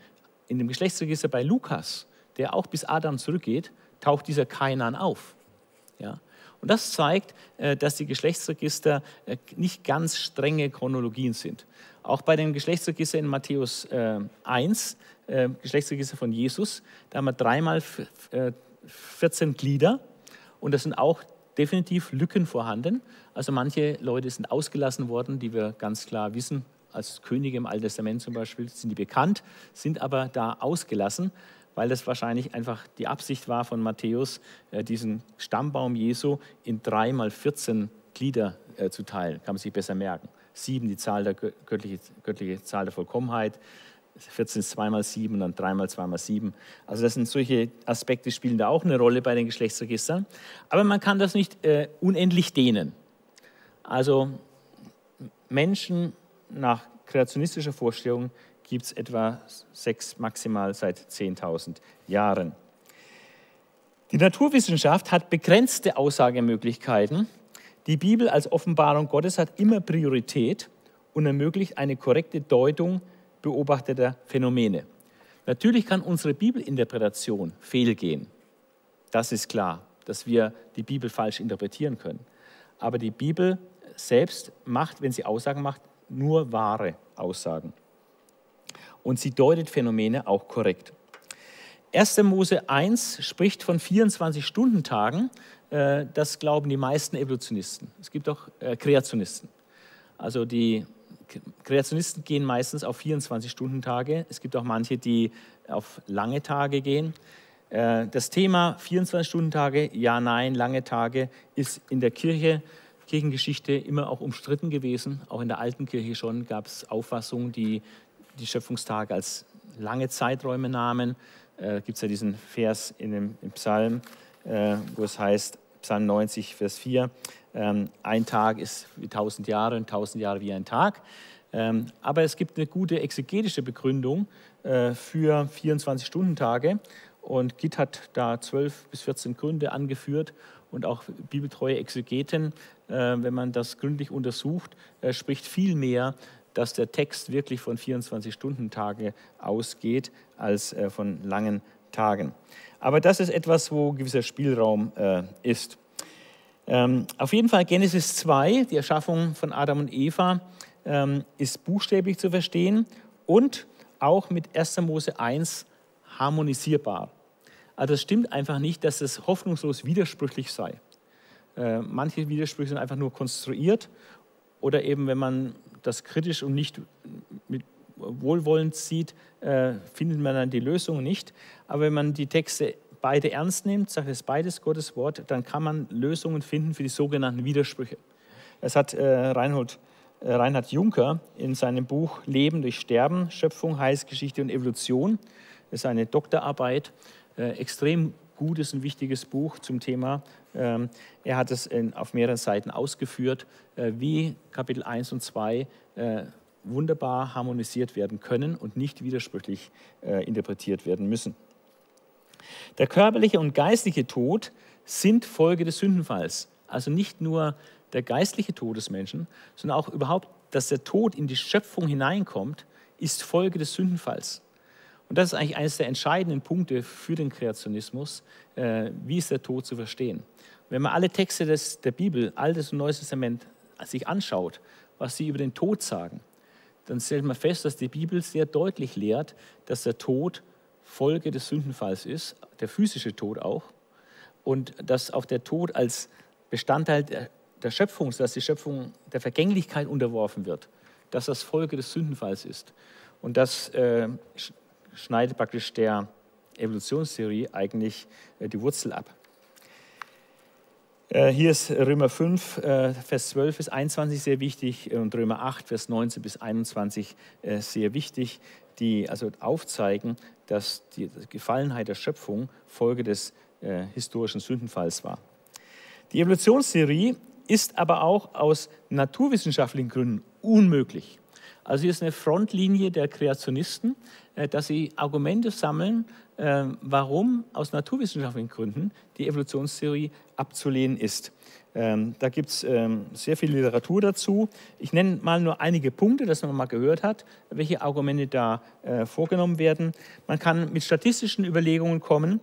in dem Geschlechtsregister bei Lukas, der auch bis Adam zurückgeht, taucht dieser Kainan auf. Ja? Und das zeigt, äh, dass die Geschlechtsregister äh, nicht ganz strenge Chronologien sind. Auch bei dem Geschlechtsregister in Matthäus 1, äh, Geschlechtsregister von Jesus, da haben wir dreimal 14 Glieder und da sind auch definitiv Lücken vorhanden. Also manche Leute sind ausgelassen worden, die wir ganz klar wissen, als Könige im Alten Testament zum Beispiel, sind die bekannt, sind aber da ausgelassen weil das wahrscheinlich einfach die Absicht war von Matthäus, äh, diesen Stammbaum Jesu in drei mal 14 Glieder äh, zu teilen. Kann man sich besser merken. Sieben die Zahl der göttliche, göttliche Zahl der Vollkommenheit, 14 ist 2 mal 7 und dann 3 mal 2 mal 7. Also das sind solche Aspekte, spielen da auch eine Rolle bei den Geschlechtsregistern. Aber man kann das nicht äh, unendlich dehnen. Also Menschen nach kreationistischer Vorstellung gibt es etwa sechs, maximal seit 10.000 Jahren. Die Naturwissenschaft hat begrenzte Aussagemöglichkeiten. Die Bibel als Offenbarung Gottes hat immer Priorität und ermöglicht eine korrekte Deutung beobachteter Phänomene. Natürlich kann unsere Bibelinterpretation fehlgehen. Das ist klar, dass wir die Bibel falsch interpretieren können. Aber die Bibel selbst macht, wenn sie Aussagen macht, nur wahre Aussagen und sie deutet Phänomene auch korrekt. 1. Mose 1 spricht von 24-Stunden-Tagen. Äh, das glauben die meisten Evolutionisten. Es gibt auch äh, Kreationisten. Also die Kreationisten gehen meistens auf 24-Stunden-Tage. Es gibt auch manche, die auf lange Tage gehen. Äh, das Thema 24-Stunden-Tage, ja, nein, lange Tage, ist in der Kirche, Kirchengeschichte immer auch umstritten gewesen. Auch in der alten Kirche schon gab es Auffassungen, die die Schöpfungstage als lange Zeiträume nahmen. Äh, Gibt es ja diesen Vers in dem, im Psalm, äh, wo es heißt, Psalm 90, Vers 4, ähm, ein Tag ist wie tausend Jahre und tausend Jahre wie ein Tag. Ähm, aber es gibt eine gute exegetische Begründung äh, für 24-Stunden-Tage. Und Git hat da 12 bis 14 Gründe angeführt und auch bibeltreue Exegeten, äh, wenn man das gründlich untersucht, äh, spricht viel mehr dass der Text wirklich von 24-Stunden-Tage ausgeht als äh, von langen Tagen. Aber das ist etwas, wo gewisser Spielraum ist. Ähm, auf jeden Fall Genesis 2, die Erschaffung von Adam und Eva, ähm, ist buchstäblich zu verstehen und auch mit 1. Mose 1 harmonisierbar. Also es stimmt einfach nicht, dass es hoffnungslos widersprüchlich sei. Äh, manche Widersprüche sind einfach nur konstruiert oder eben, wenn man das kritisch und nicht mit wohlwollend sieht, äh, findet man dann die Lösung nicht. Aber wenn man die Texte beide ernst nimmt, sagt, es beides Gottes Wort, dann kann man Lösungen finden für die sogenannten Widersprüche. Das hat äh, Reinhold, äh, Reinhard Juncker in seinem Buch Leben durch Sterben, Schöpfung, Heilsgeschichte und Evolution, das ist eine Doktorarbeit, äh, extrem gutes und wichtiges Buch zum Thema. Ähm, er hat es in, auf mehreren Seiten ausgeführt, äh, wie Kapitel 1 und 2 äh, wunderbar harmonisiert werden können und nicht widersprüchlich äh, interpretiert werden müssen. Der körperliche und geistliche Tod sind Folge des Sündenfalls. Also nicht nur der geistliche Tod des Menschen, sondern auch überhaupt, dass der Tod in die Schöpfung hineinkommt, ist Folge des Sündenfalls. Und das ist eigentlich eines der entscheidenden Punkte für den Kreationismus. Äh, wie ist der Tod zu verstehen? Wenn man alle Texte des, der Bibel, Altes und Neues Testament, sich anschaut, was sie über den Tod sagen, dann stellt man fest, dass die Bibel sehr deutlich lehrt, dass der Tod Folge des Sündenfalls ist, der physische Tod auch, und dass auch der Tod als Bestandteil der, der Schöpfung, dass die Schöpfung der Vergänglichkeit unterworfen wird, dass das Folge des Sündenfalls ist. Und das äh, schneidet praktisch der Evolutionstheorie eigentlich äh, die Wurzel ab. Äh, hier ist Römer 5, äh, Vers 12 bis 21 sehr wichtig und Römer 8, Vers 19 bis 21 sehr wichtig, die also aufzeigen, dass die Gefallenheit der Schöpfung Folge des historischen Sündenfalls war. Die Evolutionstheorie ist aber auch aus naturwissenschaftlichen Gründen unmöglich. Also hier ist eine Frontlinie der Kreationisten, äh, dass sie Argumente sammeln, äh, warum aus naturwissenschaftlichen Gründen die Evolutionstheorie abzulehnen ist. Ähm, da gibt es ähm, sehr viel Literatur dazu. Ich nenne mal nur einige Punkte, dass man mal gehört hat, welche Argumente da äh, vorgenommen werden. Man kann mit statistischen Überlegungen kommen,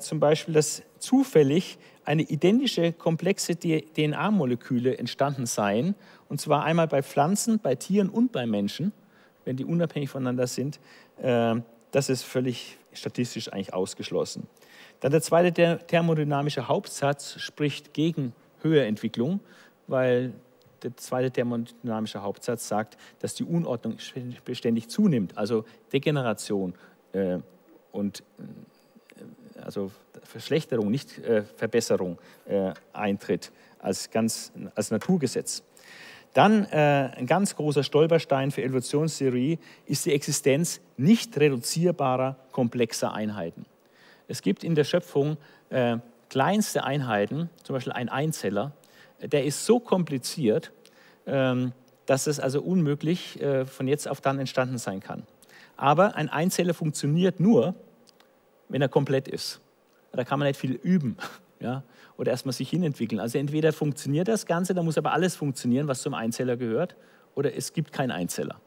zum Beispiel, dass zufällig eine identische komplexe DNA-Moleküle entstanden seien, und zwar einmal bei Pflanzen, bei Tieren und bei Menschen, wenn die unabhängig voneinander sind. Äh, das ist völlig statistisch eigentlich ausgeschlossen. Dann der zweite thermodynamische Hauptsatz spricht gegen Höherentwicklung, weil der zweite thermodynamische Hauptsatz sagt, dass die Unordnung beständig zunimmt, also Degeneration äh, und also Verschlechterung, nicht äh, Verbesserung äh, eintritt als, ganz, als Naturgesetz. Dann äh, ein ganz großer Stolperstein für Evolutionstheorie ist die Existenz nicht reduzierbarer komplexer Einheiten. Es gibt in der Schöpfung äh, kleinste Einheiten, zum Beispiel ein Einzeller, der ist so kompliziert, ähm, dass es also unmöglich äh, von jetzt auf dann entstanden sein kann. Aber ein Einzeller funktioniert nur, wenn er komplett ist. Da kann man nicht viel üben ja, oder erstmal sich hinentwickeln. Also entweder funktioniert das Ganze, da muss aber alles funktionieren, was zum Einzeller gehört, oder es gibt keinen Einzeller.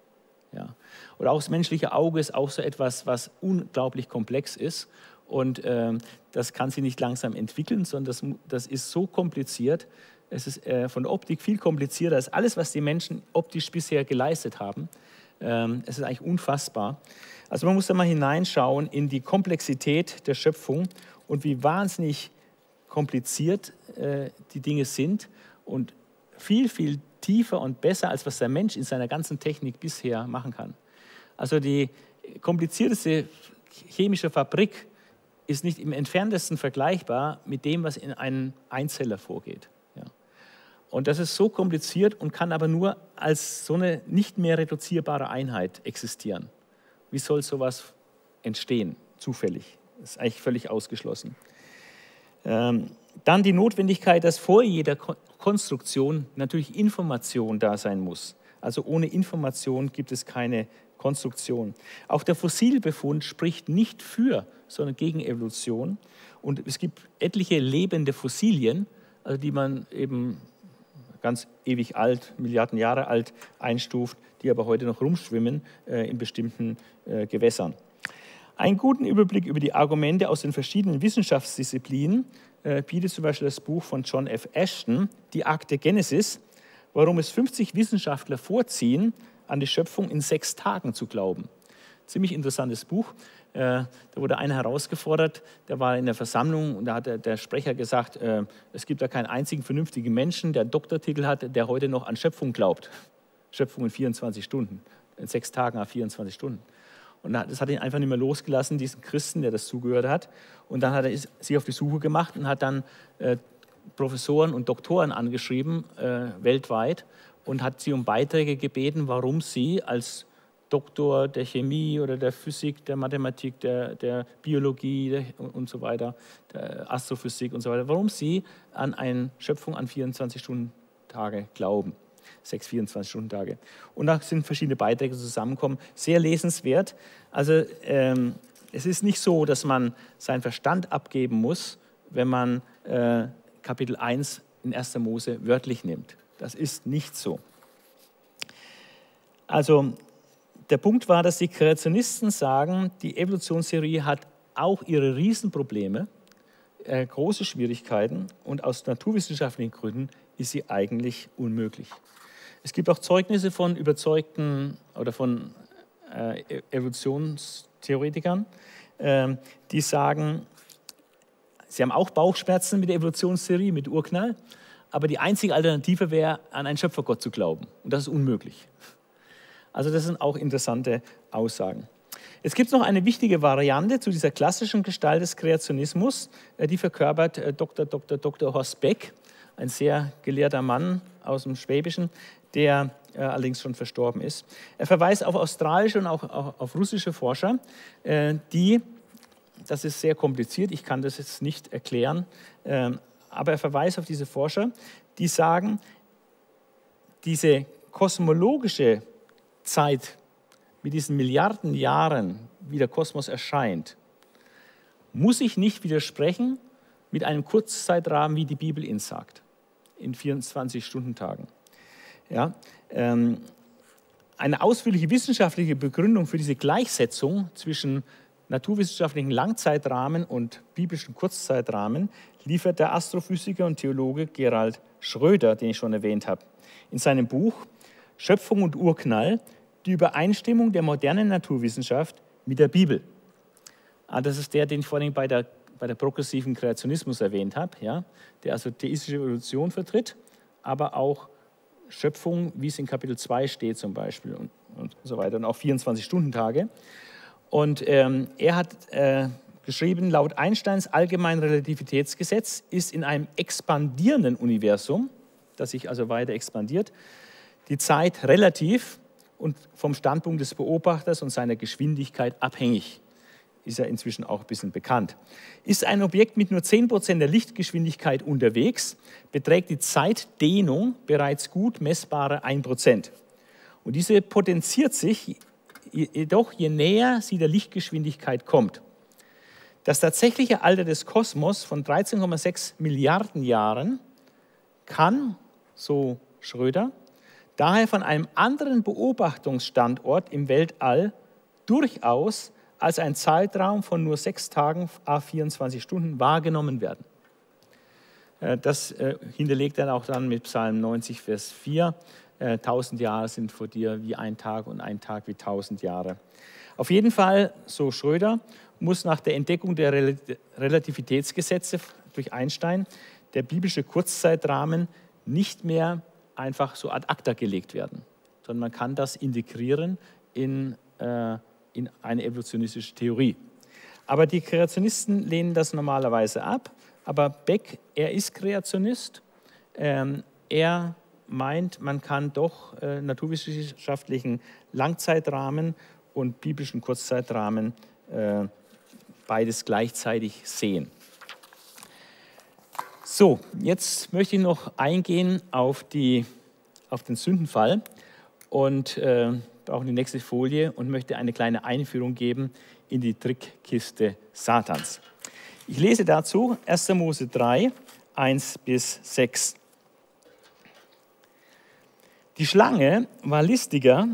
Ja. Oder auch das menschliche Auge ist auch so etwas, was unglaublich komplex ist. Und ähm, das kann sich nicht langsam entwickeln, sondern das, das ist so kompliziert. Es ist äh, von der Optik viel komplizierter als alles, was die Menschen optisch bisher geleistet haben. Ähm, es ist eigentlich unfassbar. Also man muss da mal hineinschauen in die Komplexität der Schöpfung und wie wahnsinnig kompliziert äh, die Dinge sind und viel, viel tiefer und besser, als was der Mensch in seiner ganzen Technik bisher machen kann. Also die komplizierteste chemische Fabrik ist nicht im entferntesten vergleichbar mit dem, was in einem Einzeller vorgeht. Ja. Und das ist so kompliziert und kann aber nur als so eine nicht mehr reduzierbare Einheit existieren. Wie soll sowas entstehen, zufällig? Das ist eigentlich völlig ausgeschlossen. Ähm, dann die Notwendigkeit, dass vor jeder Konstruktion natürlich Information da sein muss. Also ohne Information gibt es keine Konstruktion. Auch der Fossilbefund spricht nicht für, sondern gegen Evolution. Und es gibt etliche lebende Fossilien, also die man eben ganz ewig alt, Milliarden Jahre alt einstuft, die aber heute noch rumschwimmen äh, in bestimmten äh, Gewässern. Einen guten Überblick über die Argumente aus den verschiedenen Wissenschaftsdisziplinen äh, bietet zum Beispiel das Buch von John F. Ashton, Die Akte Genesis, warum es 50 Wissenschaftler vorziehen, an die Schöpfung in sechs Tagen zu glauben. Ziemlich interessantes Buch. Äh, da wurde einer herausgefordert, der war in der Versammlung und da hat der Sprecher gesagt, äh, es gibt da keinen einzigen vernünftigen Menschen, der einen Doktortitel hat, der heute noch an Schöpfung glaubt. Schöpfung in 24 Stunden, in sechs Tagen a 24 Stunden. Und das hat ihn einfach nicht mehr losgelassen, diesen Christen, der das zugehört hat. Und dann hat er sich auf die Suche gemacht und hat dann äh, Professoren und Doktoren angeschrieben, äh, weltweit, und hat sie um Beiträge gebeten, warum sie als Doktor der Chemie oder der Physik, der Mathematik, der, der Biologie der, und so weiter, der Astrophysik und so weiter, warum sie an eine Schöpfung an 24-Stunden-Tage glauben. Sechs 24-Stunden-Tage. Und da sind verschiedene Beiträge zusammengekommen. Sehr lesenswert. Also ähm, es ist nicht so, dass man seinen Verstand abgeben muss, wenn man äh, Kapitel 1 in 1. Mose wörtlich nimmt. Das ist nicht so. Also der Punkt war, dass die Kreationisten sagen, die Evolutionstheorie hat auch ihre Riesenprobleme, äh, große Schwierigkeiten und aus naturwissenschaftlichen Gründen ist sie eigentlich unmöglich. Es gibt auch Zeugnisse von überzeugten oder von äh, Evolutionstheoretikern, äh, die sagen, sie haben auch Bauchschmerzen mit der Evolutionstheorie, mit Urknall, aber die einzige Alternative wäre, an einen Schöpfergott zu glauben. Und das ist unmöglich. Also das sind auch interessante Aussagen. Es gibt noch eine wichtige Variante zu dieser klassischen Gestalt des Kreationismus, äh, die verkörpert Dr. Dr. Dr. Horst Beck, ein sehr gelehrter Mann aus dem Schwäbischen, der äh, allerdings schon verstorben ist. Er verweist auf australische und auch auf russische Forscher, äh, die, das ist sehr kompliziert, ich kann das jetzt nicht erklären, aber er verweist auf diese Forscher, die sagen, diese kosmologische Zeit, mit diesen Milliarden Jahren, wie der Kosmos erscheint, muss ich nicht widersprechen mit einem Kurzzeitrahmen, wie die Bibel ihn sagt, in 24-Stunden-Tagen. Ja, ähm, eine ausführliche wissenschaftliche Begründung für diese Gleichsetzung zwischen naturwissenschaftlichen Langzeitrahmen und biblischen Kurzzeitrahmen liefert der Astrophysiker und Theologe Gerald Schröder, den ich schon erwähnt habe, in seinem Buch Schöpfung und Urknall, die Übereinstimmung der modernen Naturwissenschaft mit der Bibel. Ah, das ist der, den ich vorhin bei der, bei der progressiven Kreationismus erwähnt habe, ja, der also theistische Evolution vertritt, aber auch Schöpfung, wie es in Kapitel 2 steht zum Beispiel und, und so weiter, und auch 24-Stunden-Tage. Und ähm, er hat äh, geschrieben, laut Einsteins allgemeinen Relativitätsgesetz ist in einem expandierenden Universum, das sich also weiter expandiert, die Zeit relativ und vom Standpunkt des Beobachters und seiner Geschwindigkeit abhängig. Ist ja inzwischen auch ein bisschen bekannt. Ist ein Objekt mit nur 10% der Lichtgeschwindigkeit unterwegs, beträgt die Zeitdehnung bereits gut messbare 1%. Und diese potenziert sich jedoch, je näher sie der Lichtgeschwindigkeit kommt. Das tatsächliche Alter des Kosmos von 13,6 Milliarden Jahren kann, so Schröder, daher von einem anderen Beobachtungsstandort im Weltall durchaus als ein Zeitraum von nur sechs Tagen a 24 Stunden wahrgenommen werden. Äh, das äh, hinterlegt er auch dann mit Psalm 90, Vers 4. Äh, tausend Jahre sind vor dir wie ein Tag und ein Tag wie tausend Jahre. Auf jeden Fall, so Schröder, muss nach der Entdeckung der Relativitätsgesetze durch Einstein der biblische Kurzzeitrahmen nicht mehr einfach so ad acta gelegt werden, sondern man kann das integrieren in, äh, in eine evolutionistische Theorie. Aber die Kreationisten lehnen das normalerweise ab. Aber Beck, er ist Kreationist. Ähm, er meint, man kann doch äh, naturwissenschaftlichen Langzeitrahmen und biblischen Kurzzeitrahmen äh, beides gleichzeitig sehen. So, jetzt möchte ich noch eingehen auf, die, auf den Sündenfall und äh, brauche die nächste Folie und möchte eine kleine Einführung geben in die Trickkiste Satans. Ich lese dazu 1. Mose 3, 1 bis 6. Die Schlange war listiger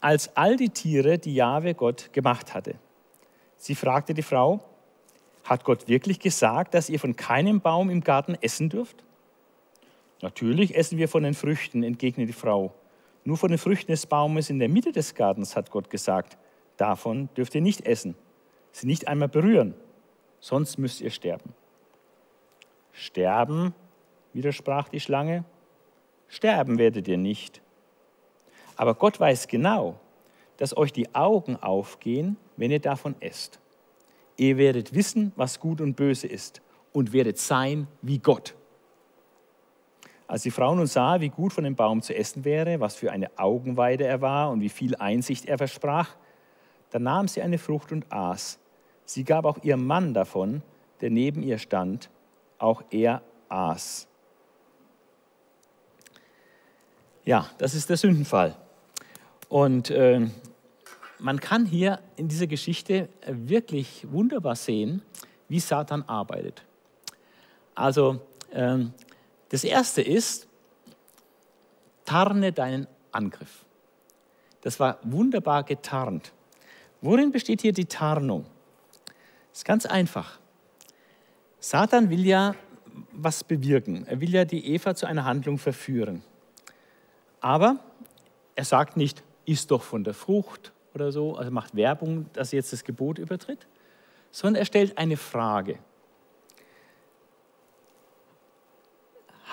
als all die Tiere, die Jahwe Gott gemacht hatte. Sie fragte die Frau, hat Gott wirklich gesagt, dass ihr von keinem Baum im Garten essen dürft? Natürlich essen wir von den Früchten, entgegnete die Frau. Nur von den Früchten des Baumes in der Mitte des Gartens hat Gott gesagt, davon dürft ihr nicht essen, sie nicht einmal berühren, sonst müsst ihr sterben. Sterben, widersprach die Schlange, sterben werdet ihr nicht. Aber Gott weiß genau, dass euch die Augen aufgehen, wenn ihr davon esst. Ihr werdet wissen, was gut und böse ist und werdet sein wie Gott. Als die Frau nun sah, wie gut von dem Baum zu essen wäre, was für eine Augenweide er war und wie viel Einsicht er versprach, dann nahm sie eine Frucht und aß. Sie gab auch ihrem Mann davon, der neben ihr stand, auch er aß. Ja, das ist der Sündenfall. Und äh, man kann hier in dieser Geschichte wirklich wunderbar sehen, wie Satan arbeitet. Also äh, das Erste ist, tarne deinen Angriff. Das war wunderbar getarnt. Worin besteht hier die Tarnung? Das ist ganz einfach. Satan will ja was bewirken. Er will ja die Eva zu einer Handlung verführen. Aber er sagt nicht, iss doch von der Frucht oder so, also macht Werbung, dass er jetzt das Gebot übertritt, sondern er stellt eine Frage.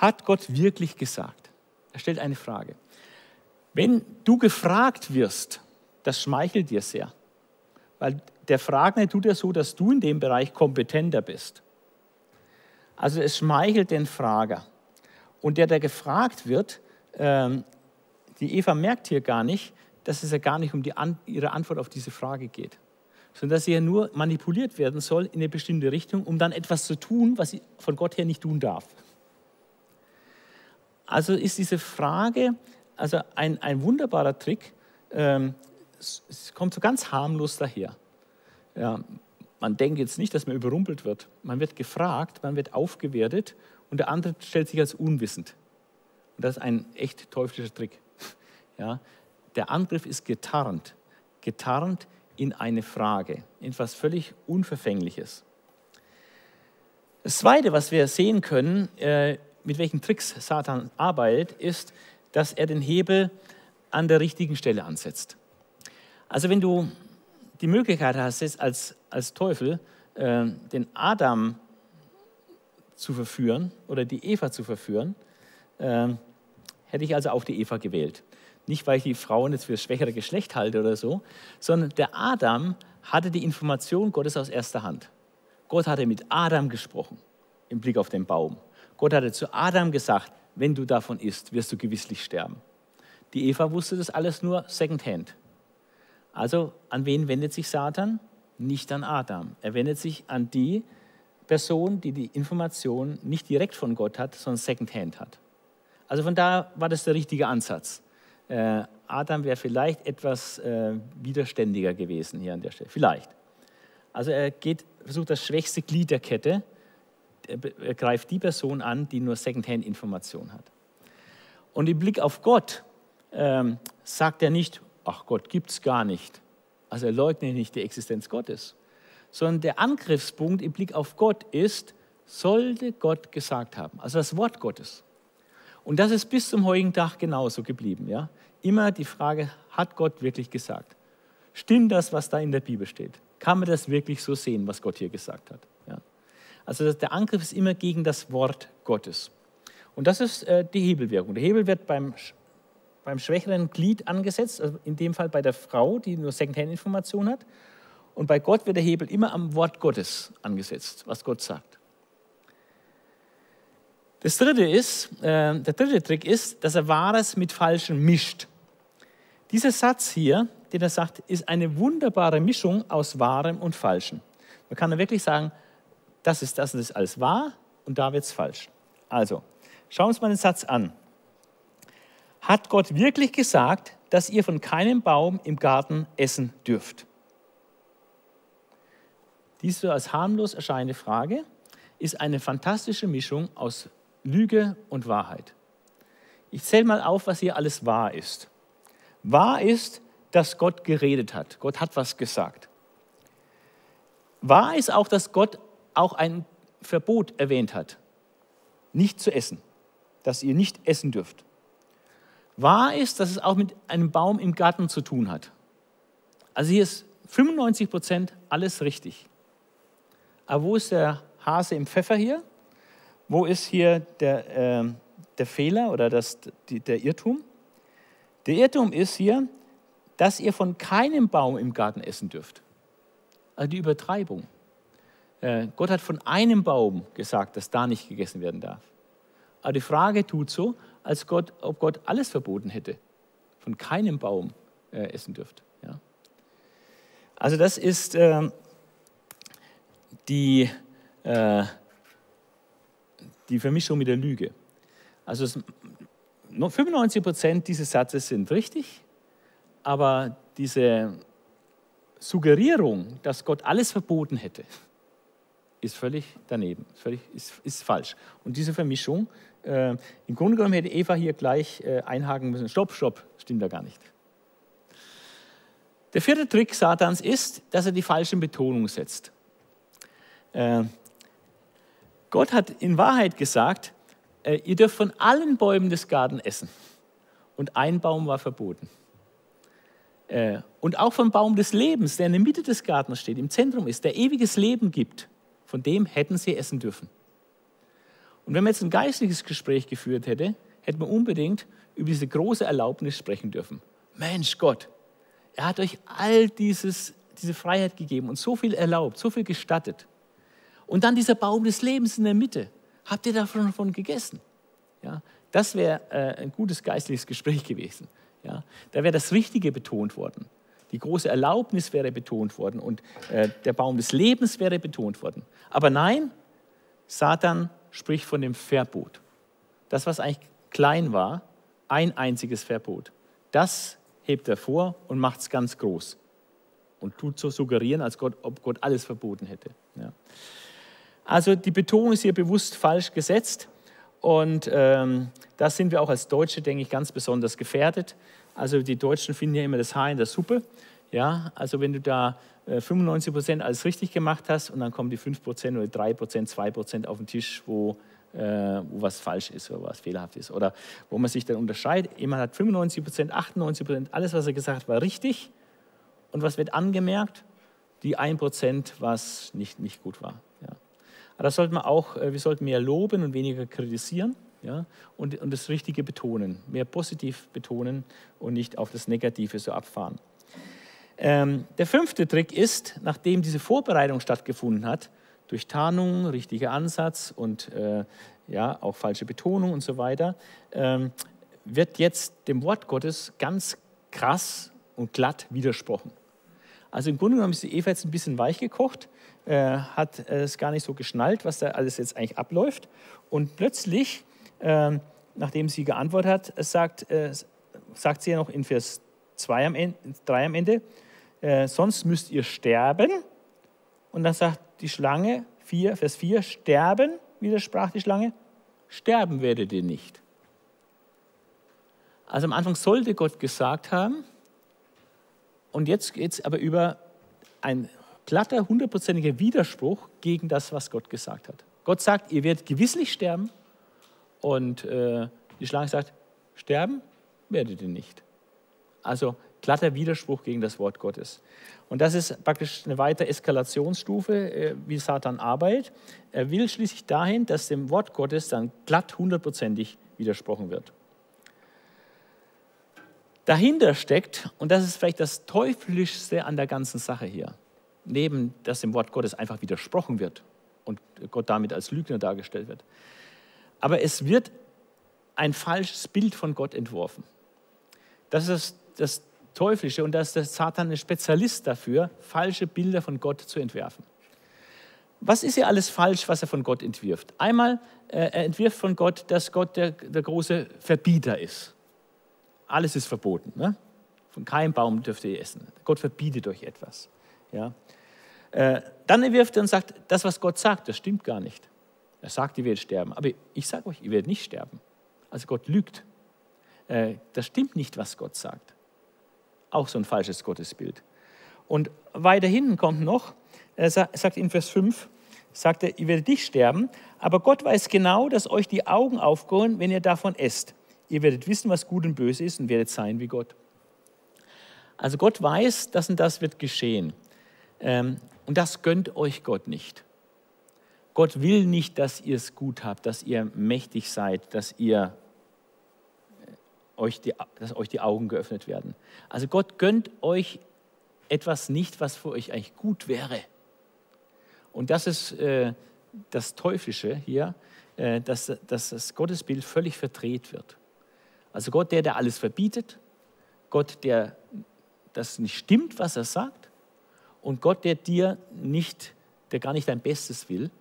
Hat Gott wirklich gesagt? Er stellt eine Frage. Wenn du gefragt wirst, das schmeichelt dir sehr, weil der Fragende tut ja so, dass du in dem Bereich kompetenter bist. Also es schmeichelt den Frager. Und der, der gefragt wird, ähm, die Eva merkt hier gar nicht, dass es ja gar nicht um die An ihre Antwort auf diese Frage geht, sondern dass sie ja nur manipuliert werden soll in eine bestimmte Richtung, um dann etwas zu tun, was sie von Gott her nicht tun darf. Also ist diese Frage also ein, ein wunderbarer Trick. Ähm, es kommt so ganz harmlos daher. Ja, man denkt jetzt nicht, dass man überrumpelt wird. Man wird gefragt, man wird aufgewertet und der andere stellt sich als unwissend. Und das ist ein echt teuflischer Trick. Ja, der Angriff ist getarnt, getarnt in eine Frage, in etwas völlig Unverfängliches. Das Zweite, was wir sehen können, äh, mit welchen Tricks Satan arbeitet, ist, dass er den Hebel an der richtigen Stelle ansetzt. Also wenn du die Möglichkeit hast, jetzt als, als Teufel äh, den Adam zu verführen oder die Eva zu verführen, äh, hätte ich also auch die Eva gewählt. Nicht, weil ich die Frauen jetzt für das schwächere Geschlecht halte oder so, sondern der Adam hatte die Information Gottes aus erster Hand. Gott hatte mit Adam gesprochen im Blick auf den Baum. Gott hatte zu Adam gesagt, wenn du davon isst, wirst du gewisslich sterben. Die Eva wusste das alles nur secondhand. Also an wen wendet sich Satan? Nicht an Adam. Er wendet sich an die Person, die die Information nicht direkt von Gott hat, sondern secondhand hat. Also von da war das der richtige Ansatz. Äh, Adam wäre vielleicht etwas äh, widerständiger gewesen hier an der Stelle. Vielleicht. Also er geht, versucht das schwächste Glied der Kette, er greift die Person an, die nur Secondhand-Information hat. Und im Blick auf Gott ähm, sagt er nicht, ach Gott gibt es gar nicht. Also er leugnet nicht die Existenz Gottes, sondern der Angriffspunkt im Blick auf Gott ist, sollte Gott gesagt haben, also das Wort Gottes. Und das ist bis zum heutigen Tag genauso geblieben. Ja? Immer die Frage, hat Gott wirklich gesagt? Stimmt das, was da in der Bibel steht? Kann man das wirklich so sehen, was Gott hier gesagt hat? Also der Angriff ist immer gegen das Wort Gottes. Und das ist äh, die Hebelwirkung. Der Hebel wird beim beim schwächeren Glied angesetzt, also in dem Fall bei der Frau, die nur Secondhand-Information hat. Und bei Gott wird der Hebel immer am Wort Gottes angesetzt, was Gott sagt. Das dritte ist, äh, der dritte Trick ist, dass er Wahres mit Falschem mischt. Dieser Satz hier, den er sagt, ist eine wunderbare Mischung aus Wahrem und Falschem. Man kann wirklich sagen, das ist das und das ist alles wahr und da wird es falsch. Also, schauen wir uns mal den Satz an. Hat Gott wirklich gesagt, dass ihr von keinem Baum im Garten essen dürft? Diese als harmlos erscheinende Frage ist eine fantastische Mischung aus Lüge und Wahrheit. Ich zähle mal auf, was hier alles wahr ist. Wahr ist, dass Gott geredet hat. Gott hat was gesagt. Wahr ist auch, dass Gott auch ein Verbot erwähnt hat, nicht zu essen, dass ihr nicht essen dürft. Wahr ist, dass es auch mit einem Baum im Garten zu tun hat. Also hier ist 95 Prozent alles richtig. Aber wo ist der Hase im Pfeffer hier? Wo ist hier der, äh, der Fehler oder das, die, der Irrtum? Der Irrtum ist hier, dass ihr von keinem Baum im Garten essen dürft. Also die Übertreibung. Äh, Gott hat von einem Baum gesagt, dass da nicht gegessen werden darf. Aber die Frage tut so, als Gott, ob Gott alles verboten hätte, von keinem Baum äh, essen dürft. Ja. Also das ist äh, die, äh, die Vermischung mit der Lüge. Also es, 95 Prozent dieses Satzes sind richtig, aber diese Suggerierung, dass Gott alles verboten hätte, ist völlig daneben, völlig, ist, ist falsch. Und diese Vermischung, äh, im Grunde genommen hätte Eva hier gleich äh, einhaken müssen, stopp, stopp, stimmt da gar nicht. Der vierte Trick Satans ist, dass er die falsche Betonung setzt. Äh, Gott hat in Wahrheit gesagt, äh, ihr dürft von allen Bäumen des Gartens essen. Und ein Baum war verboten. Äh, und auch vom Baum des Lebens, der in der Mitte des Gartens steht, im Zentrum ist, der ewiges Leben gibt, von dem hätten sie essen dürfen. Und wenn man jetzt ein geistliches Gespräch geführt hätte, hätte man unbedingt über diese große Erlaubnis sprechen dürfen. Mensch Gott, er hat euch all dieses, diese Freiheit gegeben und so viel erlaubt, so viel gestattet. Und dann dieser Baum des Lebens in der Mitte. Habt ihr davon gegessen? Ja, das wäre äh, ein gutes geistliches Gespräch gewesen. Ja, da wäre das Richtige betont worden. Die große Erlaubnis wäre betont worden und äh, der Baum des Lebens wäre betont worden. Aber nein, Satan spricht von dem Verbot. Das, was eigentlich klein war, ein einziges Verbot. Das hebt er vor und macht es ganz groß. Und tut so suggerieren, als Gott, ob Gott alles verboten hätte. Ja. Also die Betonung ist hier bewusst falsch gesetzt. Und ähm, da sind wir auch als Deutsche, denke ich, ganz besonders gefährdet. Also die Deutschen finden ja immer das Haar in der Suppe. Ja, also wenn du da äh, 95 Prozent alles richtig gemacht hast und dann kommen die 5 Prozent oder 3 Prozent, 2 Prozent auf den Tisch, wo, äh, wo was falsch ist oder was fehlerhaft ist. Oder wo man sich dann unterscheidet. Jemand hat 95 Prozent, 98 Prozent, alles, was er gesagt hat, war richtig. Und was wird angemerkt? Die 1 Prozent, was nicht, nicht gut war. Ja. Aber das sollte man auch, äh, wir sollten mehr loben und weniger kritisieren ja, und, und das Richtige betonen, mehr positiv betonen und nicht auf das Negative so abfahren. Ähm, der fünfte Trick ist, nachdem diese Vorbereitung stattgefunden hat, durch Tarnung, richtiger Ansatz und äh, ja, auch falsche Betonung und so weiter, ähm, wird jetzt dem Wort Gottes ganz krass und glatt widersprochen. Also im Grunde genommen ist die Eva jetzt ein bisschen weich gekocht, äh, hat es gar nicht so geschnallt, was da alles jetzt eigentlich abläuft. Und plötzlich, äh, nachdem sie geantwortet hat, sagt, äh, sagt sie ja noch in Vers 2 am Ende, 3 am Ende, äh, sonst müsst ihr sterben. Und dann sagt die Schlange, 4, Vers 4, sterben, widersprach die Schlange, sterben werdet ihr nicht. Also am Anfang sollte Gott gesagt haben, und jetzt geht es aber über ein glatter, hundertprozentiger Widerspruch gegen das, was Gott gesagt hat. Gott sagt, ihr werdet gewisslich sterben. Und äh, die Schlange sagt, sterben werdet ihr nicht. Also glatter Widerspruch gegen das Wort Gottes. Und das ist praktisch eine weitere Eskalationsstufe, äh, wie Satan arbeitet. Er will schließlich dahin, dass dem Wort Gottes dann glatt hundertprozentig widersprochen wird. Dahinter steckt, und das ist vielleicht das Teuflischste an der ganzen Sache hier, neben dass dem Wort Gottes einfach widersprochen wird und Gott damit als Lügner dargestellt wird. Aber es wird ein falsches Bild von Gott entworfen. Das ist das, Teuflische und da ist der Satan ein Spezialist dafür, falsche Bilder von Gott zu entwerfen. Was ist ja alles falsch, was er von Gott entwirft? Einmal, äh, er entwirft von Gott, dass Gott der, der große Verbieter ist. Alles ist verboten. Ne? Von keinem Baum dürft ihr essen. Gott verbietet euch etwas. Ja? Äh, dann entwirft er und sagt, das, was Gott sagt, das stimmt gar nicht. Er sagt, ihr werdet sterben. Aber ich sage euch, ihr werdet nicht sterben. Also Gott lügt. Äh, das stimmt nicht, was Gott sagt. Auch so ein falsches Gottesbild. Und weiter hinten kommt noch, er sagt in Vers 5, sagt er, ihr werdet nicht sterben, aber Gott weiß genau, dass euch die Augen aufgehen, wenn ihr davon esst. Ihr werdet wissen, was gut und böse ist und werdet sein wie Gott. Also Gott weiß, das und das wird geschehen. Ähm, und das gönnt euch Gott nicht. Gott will nicht, dass ihr es gut habt, dass ihr mächtig seid, dass ihr euch die, dass euch die Augen geöffnet werden. Also Gott gönnt euch etwas nicht, was für euch eigentlich gut wäre. Und das ist äh, das Teuflische hier, äh, dass, dass das Gottesbild völlig verdreht wird. Also Gott, der, der alles verbietet, Gott, der das nicht stimmt, was er sagt, und Gott, der dir nicht, der gar nicht dein Bestes will,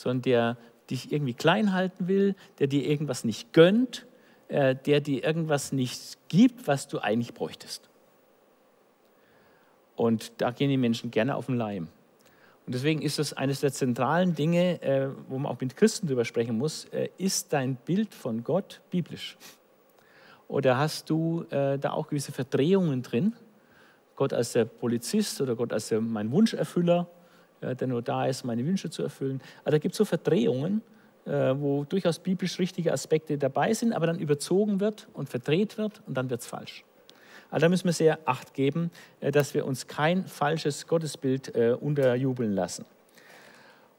sondern der dich irgendwie klein halten will, der dir irgendwas nicht gönnt, äh, der dir irgendwas nicht gibt, was du eigentlich bräuchtest. Und da gehen die Menschen gerne auf den Leim. Und deswegen ist das eines der zentralen Dinge, äh, wo man auch mit Christen drüber sprechen muss. Äh, ist dein Bild von Gott biblisch? Oder hast du da auch gewisse Verdrehungen drin? Gott als der Polizist oder Gott als der, mein Wunscherfüller, der nur da ist, meine Wünsche zu erfüllen. Also da gibt es so Verdrehungen, äh, wo durchaus biblisch richtige Aspekte dabei sind, aber dann überzogen wird und verdreht wird und dann wird es falsch. Also da müssen wir sehr Acht geben, äh, dass wir uns kein falsches Gottesbild äh, unterjubeln lassen.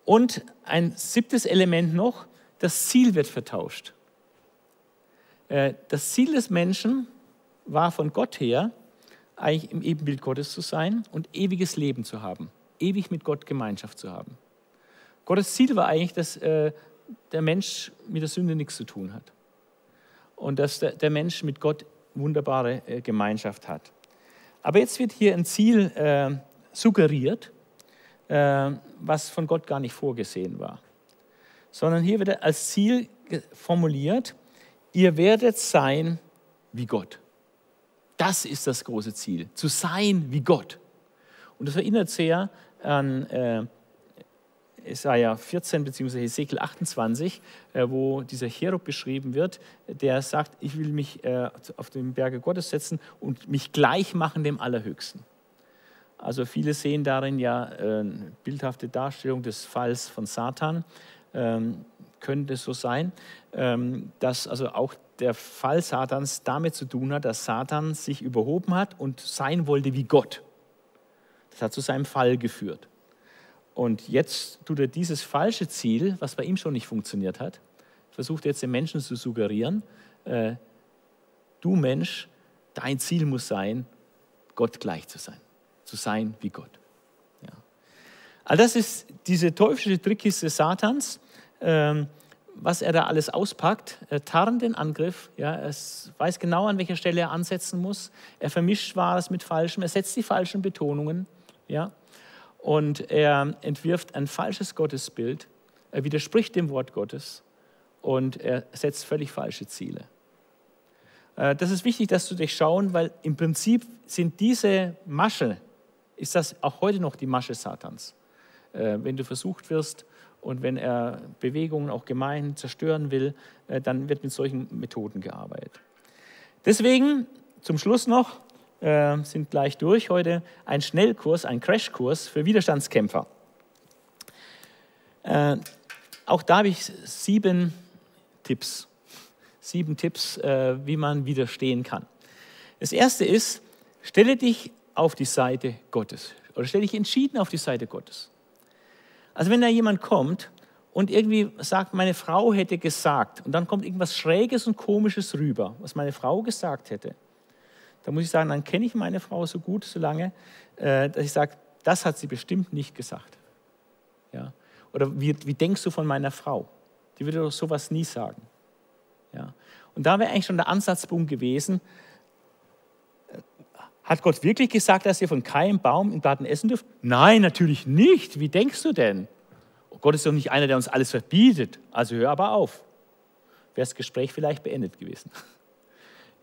Und ein siebtes Element noch, das Ziel wird vertauscht. Das Ziel des Menschen war von Gott her, eigentlich im Ebenbild Gottes zu sein und ewiges Leben zu haben, ewig mit Gott Gemeinschaft zu haben. Gottes Ziel war eigentlich, dass der Mensch mit der Sünde nichts zu tun hat und dass der Mensch mit Gott wunderbare äh, Gemeinschaft hat. Aber jetzt wird hier ein Ziel äh, suggeriert, äh, was von Gott gar nicht vorgesehen war, sondern hier wird als Ziel formuliert, ihr werdet sein wie Gott. Das ist das große Ziel, zu sein wie Gott. Und das erinnert sehr an äh, Jesaja 14 bzw. Hesekiel 28, äh, wo dieser Cherub beschrieben wird, der sagt, ich will mich äh, auf den Berge Gottes setzen und mich gleich machen dem Allerhöchsten. Also viele sehen darin ja eine äh, bildhafte Darstellung des Falls von Satan. Ähm, könnte es so sein, ähm, dass also auch der Fall Satans damit zu tun hat, dass Satan sich überhoben hat und sein wollte wie Gott. Das hat zu seinem Fall geführt. Und jetzt tut er dieses falsche Ziel, was bei ihm schon nicht funktioniert hat, versucht jetzt den Menschen zu suggerieren, äh, du Mensch, dein Ziel muss sein, Gott gleich zu sein, zu sein wie Gott. Ja. Also das ist diese teuflische Trickkiste Satans, ähm, was er da alles auspackt. Er tarnt den Angriff, ja, er weiß genau, an welcher Stelle er ansetzen muss. Er vermischt Wahres mit Falschem, er setzt die falschen Betonungen. Ja. Und er entwirft ein falsches Gottesbild, er widerspricht dem Wort Gottes und er setzt völlig falsche Ziele. Äh, das ist wichtig, dass du dich schauen, weil im Prinzip sind diese Masche, ist das auch heute noch die Masche Satans. Äh, wenn du versucht wirst und wenn er Bewegungen, auch Gemeinden zerstören will, äh, dann wird mit solchen Methoden gearbeitet. Deswegen zum Schluss noch, äh, sind gleich durch heute, ein Schnellkurs, ein Crashkurs für Widerstandskämpfer. Äh, auch da habe ich sieben Tipps, sieben Tipps, äh, wie man widerstehen kann. Das erste ist, stelle dich auf die Seite Gottes oder stelle dich entschieden auf die Seite Gottes. Also wenn da jemand kommt und irgendwie sagt, meine Frau hätte gesagt, und dann kommt irgendwas Schräges und Komisches rüber, was meine Frau gesagt hätte, da muss ich sagen, dann kenne ich meine Frau so gut, so lange, äh, dass ich sage, das hat sie bestimmt nicht gesagt. Ja? Oder wie, wie denkst du von meiner Frau? Die würde doch sowas nie sagen. Ja? Und da wäre eigentlich schon der Ansatzpunkt gewesen, äh, hat Gott wirklich gesagt, dass ihr von keinem Baum im Garten essen dürft? Nein, natürlich nicht. Wie denkst du denn? Oh, Gott ist doch nicht einer, der uns alles verbietet. Also hör aber auf. Wäre das Gespräch vielleicht beendet gewesen.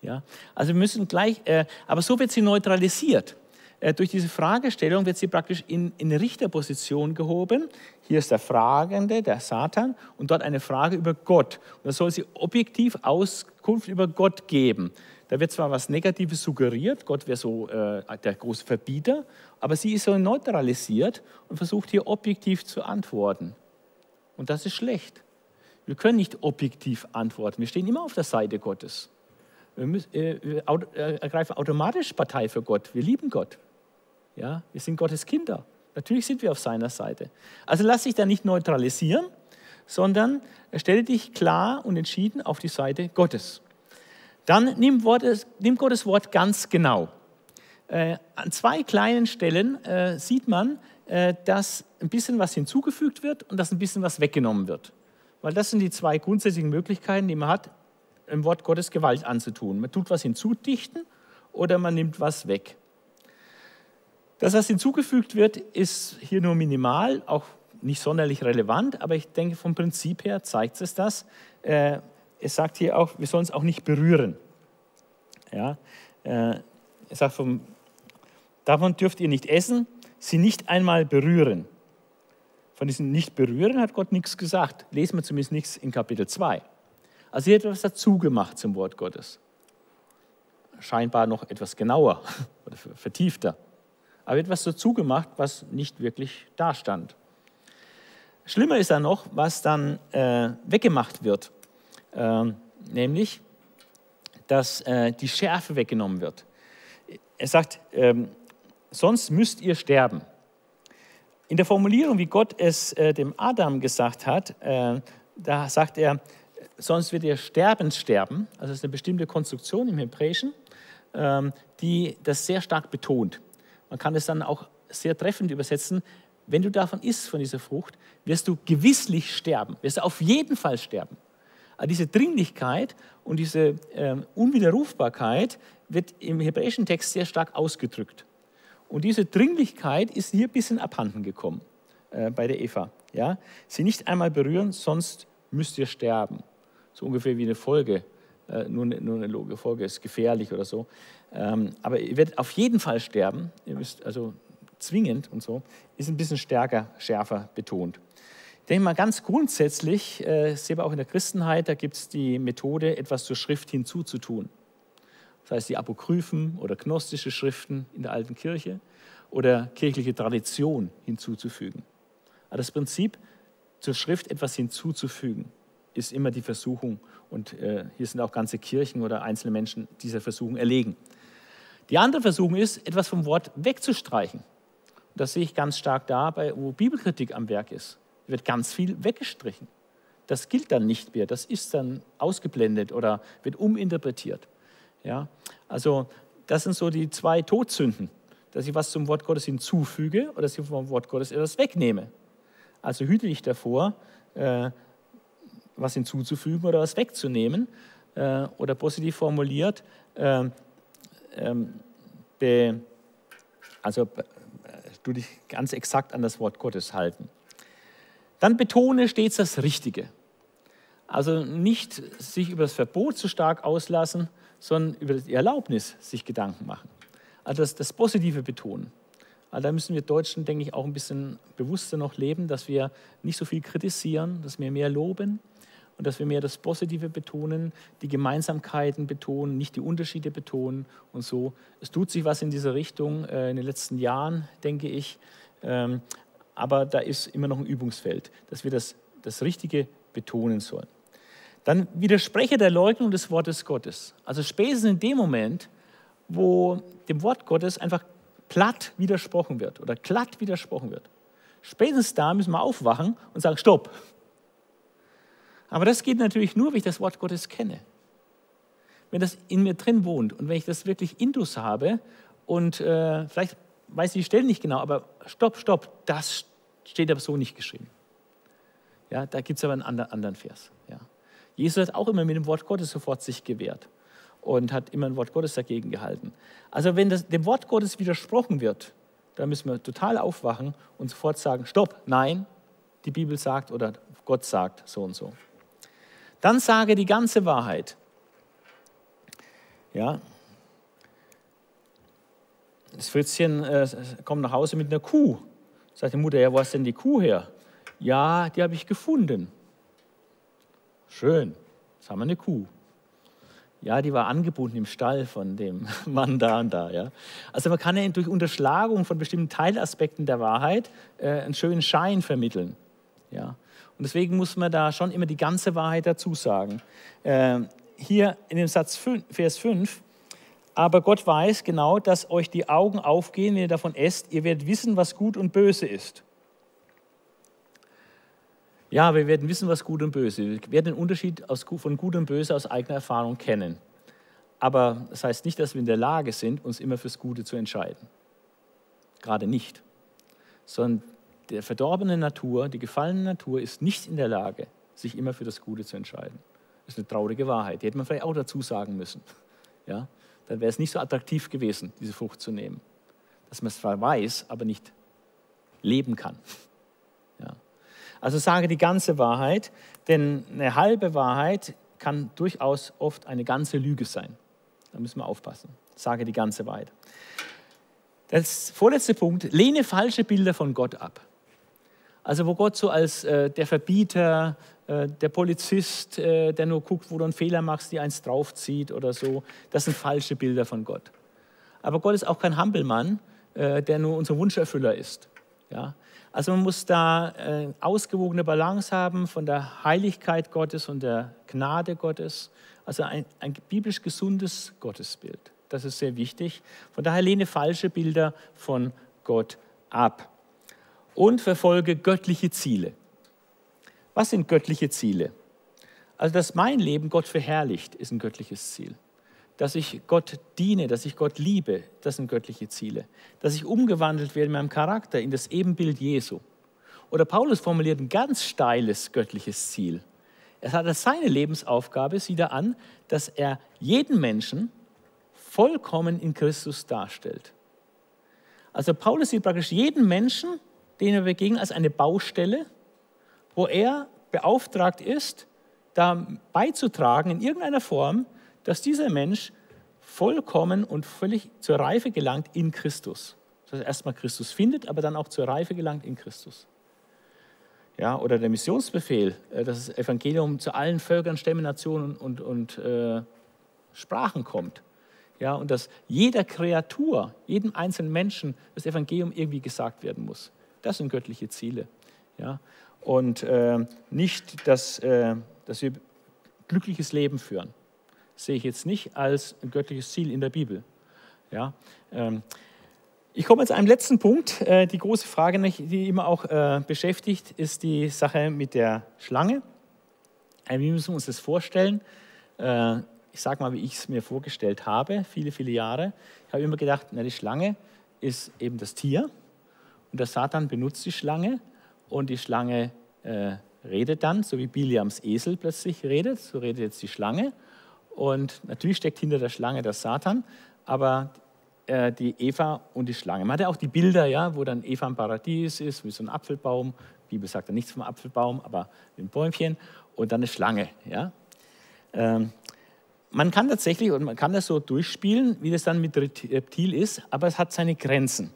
Ja? Also wir müssen gleich, äh, aber so wird sie neutralisiert. Äh, durch diese Fragestellung wird sie praktisch in, in eine Richterposition gehoben. Hier ist der Fragende, der Satan, und dort eine Frage über Gott. Und da soll sie objektiv Auskunft über Gott geben. Da wird zwar was Negatives suggeriert, Gott wäre so äh, der große Verbieter, aber sie ist so neutralisiert und versucht hier objektiv zu antworten. Und das ist schlecht. Wir können nicht objektiv antworten. Wir stehen immer auf der Seite Gottes. Wir äh, äh, ergreifen automatisch Partei für Gott. Wir lieben Gott. Ja, wir sind Gottes Kinder. Natürlich sind wir auf seiner Seite. Also lass dich da nicht neutralisieren, sondern stelle dich klar und entschieden auf die Seite Gottes. Dann nimmt, Wort, nimmt Gottes Wort ganz genau. Äh, an zwei kleinen Stellen äh, sieht man, äh, dass ein bisschen was hinzugefügt wird und dass ein bisschen was weggenommen wird. Weil das sind die zwei grundsätzlichen Möglichkeiten, die man hat, im Wort Gottes Gewalt anzutun. Man tut was hinzudichten oder man nimmt was weg. Das, was hinzugefügt wird, ist hier nur minimal, auch nicht sonderlich relevant, aber ich denke, vom Prinzip her zeigt es das. Äh, es sagt hier auch, wir sollen es auch nicht berühren. Ja, äh, es sagt vom Davon dürft ihr nicht essen, sie nicht einmal berühren. Von diesem Nicht-Berühren hat Gott nichts gesagt. Lesen wir zumindest nichts in Kapitel 2. Also hier hat etwas dazu gemacht zum Wort Gottes. Scheinbar noch etwas genauer oder vertiefter. Aber etwas dazu gemacht, was nicht wirklich da stand. Schlimmer ist dann noch, was dann äh, weggemacht wird. Äh, nämlich, dass äh, die Schärfe weggenommen wird. Er sagt, ähm, sonst müsst ihr sterben. In der Formulierung, wie Gott es äh, dem Adam gesagt hat, äh, da sagt er, sonst wird ihr sterben sterben. Also es ist eine bestimmte Konstruktion im Hebräischen, ähm, die das sehr stark betont. Man kann es dann auch sehr treffend übersetzen, wenn du davon isst, von dieser Frucht, wirst du gewisslich sterben, wirst du auf jeden Fall sterben. Aber diese Dringlichkeit und diese äh, Unwiderrufbarkeit wird im hebräischen Text sehr stark ausgedrückt. Und diese Dringlichkeit ist hier ein bisschen abhanden gekommen äh, bei der Eva. Ja? Sie nicht einmal berühren, sonst müsst ihr sterben. So ungefähr wie eine Folge. Äh, nur, eine, nur eine Folge ist gefährlich oder so. Ähm, aber ihr werdet auf jeden Fall sterben. Ihr müsst also zwingend und so. Ist ein bisschen stärker, schärfer betont. Ich denke mal ganz grundsätzlich, äh, sehen wir auch in der Christenheit, da gibt es die Methode, etwas zur Schrift hinzuzutun das heißt die Apokryphen oder gnostische Schriften in der alten Kirche oder kirchliche Tradition hinzuzufügen. Aber das Prinzip, zur Schrift etwas hinzuzufügen, ist immer die Versuchung. Und äh, hier sind auch ganze Kirchen oder einzelne Menschen dieser Versuchung erlegen. Die andere Versuchung ist, etwas vom Wort wegzustreichen. Und das sehe ich ganz stark da, wo Bibelkritik am Werk ist. Da wird ganz viel weggestrichen. Das gilt dann nicht mehr, das ist dann ausgeblendet oder wird uminterpretiert. Ja? Also das sind so die zwei Todsünden, dass ich was zum Wort Gottes hinzufüge oder dass ich vom Wort Gottes etwas wegnehme. Also hüte dich davor, äh, was hinzuzufügen oder was wegzunehmen. Äh, oder positiv formuliert, äh, be, also äh, du dich ganz exakt an das Wort Gottes halten. Dann betone stets das Richtige. Also nicht sich über das Verbot zu stark auslassen, sondern über die Erlaubnis sich Gedanken machen. Also das, das Positive betonen. Also da müssen wir Deutschen, denke ich, auch ein bisschen bewusster noch leben, dass wir nicht so viel kritisieren, dass wir mehr loben und dass wir mehr das Positive betonen, die Gemeinsamkeiten betonen, nicht die Unterschiede betonen und so. Es tut sich was in dieser Richtung äh, in den letzten Jahren, denke ich. Ähm, aber da ist immer noch ein Übungsfeld, dass wir das, das Richtige betonen sollen dann widerspreche der Leugnung des Wortes Gottes. Also spätestens in dem Moment, wo dem Wort Gottes einfach platt widersprochen wird oder glatt widersprochen wird. Spätestens da müssen wir aufwachen und sagen, stopp. Aber das geht natürlich nur, wenn ich das Wort Gottes kenne. Wenn das in mir drin wohnt und wenn ich das wirklich intus habe und äh, vielleicht weiß ich die Stelle nicht genau, aber stopp, stopp, das steht aber so nicht geschrieben. Ja, da gibt es aber einen anderen Vers. Ja. Jesus hat auch immer mit dem Wort Gottes sofort sich gewehrt und hat immer ein Wort Gottes dagegen gehalten. Also wenn das, dem Wort Gottes widersprochen wird, dann müssen wir total aufwachen und sofort sagen, stopp, nein, die Bibel sagt oder Gott sagt so und so. Dann sage die ganze Wahrheit. Ja. Das Fritzchen äh, kommt nach Hause mit einer Kuh. Sagt die Mutter, ja, wo hast denn die Kuh her? Ja, die habe ich gefunden. Schön, jetzt haben wir eine Kuh. Ja, die war angebunden im Stall von dem Mann da und da. Ja. Also man kann ja durch Unterschlagung von bestimmten Teilaspekten der Wahrheit äh, einen schönen Schein vermitteln. Ja. Und deswegen muss man da schon immer die ganze Wahrheit dazu sagen. Äh, hier in dem Satz 5, Vers 5, aber Gott weiß genau, dass euch die Augen aufgehen, wenn ihr davon esst. Ihr werdet wissen, was gut und böse ist. Ja, wir werden wissen, was gut und böse ist. Wir werden den Unterschied von gut und böse aus eigener Erfahrung kennen. Aber das heißt nicht, dass wir in der Lage sind, uns immer fürs Gute zu entscheiden. Gerade nicht. Sondern der verdorbene Natur, die gefallene Natur ist nicht in der Lage, sich immer für das Gute zu entscheiden. Das ist eine traurige Wahrheit. Die hätte man vielleicht auch dazu sagen müssen. Ja? Dann wäre es nicht so attraktiv gewesen, diese Frucht zu nehmen. Dass man es zwar weiß, aber nicht leben kann. Ja. Also sage die ganze Wahrheit, denn eine halbe Wahrheit kann durchaus oft eine ganze Lüge sein. Da müssen wir aufpassen. Sage die ganze Wahrheit. Das vorletzte Punkt, lehne falsche Bilder von Gott ab. Also wo Gott so als äh, der Verbieter, äh, der Polizist, äh, der nur guckt, wo du einen Fehler machst, die eins draufzieht oder so, das sind falsche Bilder von Gott. Aber Gott ist auch kein Hampelmann, äh, der nur unser Wunscherfüller ist. Ja? Also man muss da äh, ausgewogene Balance haben von der Heiligkeit Gottes und der Gnade Gottes. Also ein, ein biblisch gesundes Gottesbild. Das ist sehr wichtig. Von daher lehne falsche Bilder von Gott ab. Und verfolge göttliche Ziele. Was sind göttliche Ziele? Also, dass mein Leben Gott verherrlicht, ist ein göttliches Ziel dass ich Gott diene, dass ich Gott liebe, das sind göttliche Ziele. Dass ich umgewandelt werde in meinem Charakter in das Ebenbild Jesu. Oder Paulus formuliert ein ganz steiles göttliches Ziel. Er hat als seine Lebensaufgabe, sieht er an, dass er jeden Menschen vollkommen in Christus darstellt. Also Paulus sieht praktisch jeden Menschen, den er begegnet, als eine Baustelle, wo er beauftragt ist, da beizutragen in irgendeiner Form, dass dieser Mensch vollkommen und völlig zur Reife gelangt in Christus. Dass er erstmal Christus findet, aber dann auch zur Reife gelangt in Christus. Ja, oder der Missionsbefehl, äh, dass das Evangelium zu allen Völkern, Stämmen, Nationen und, und äh, Sprachen kommt. Ja, und dass jeder Kreatur, jedem einzelnen Menschen das Evangelium irgendwie gesagt werden muss. Das sind göttliche Ziele. Ja, und äh, nicht, dass, äh, dass wir glückliches Leben führen sehe ich jetzt nicht als ein göttliches Ziel in der Bibel. Ja, ähm, ich komme zu einem letzten Punkt. Äh, die große Frage, die immer auch äh, beschäftigt, ist die Sache mit der Schlange. Äh, wie müssen wir uns das vorstellen? Ich sage mal, wie ich es mir vorgestellt habe, viele, viele Jahre. Ich habe immer gedacht, na, die Schlange ist eben das Tier und der Satan benutzt die Schlange und die Schlange äh, redet dann, so wie Biliams Esel plötzlich redet, so redet jetzt die Schlange und natürlich steckt hinter der Schlange der Satan, aber äh, die Eva und die Schlange. Man hat ja auch die Bilder, ja, wo dann Eva im Paradies ist, wie so ein Apfelbaum. Die Bibel sagt ja nichts vom Apfelbaum, aber ein Bäumchen und dann eine Schlange. Ja. Ähm, man kann tatsächlich, und man kann das so durchspielen, wie das dann mit Reptil ist, aber es hat seine Grenzen.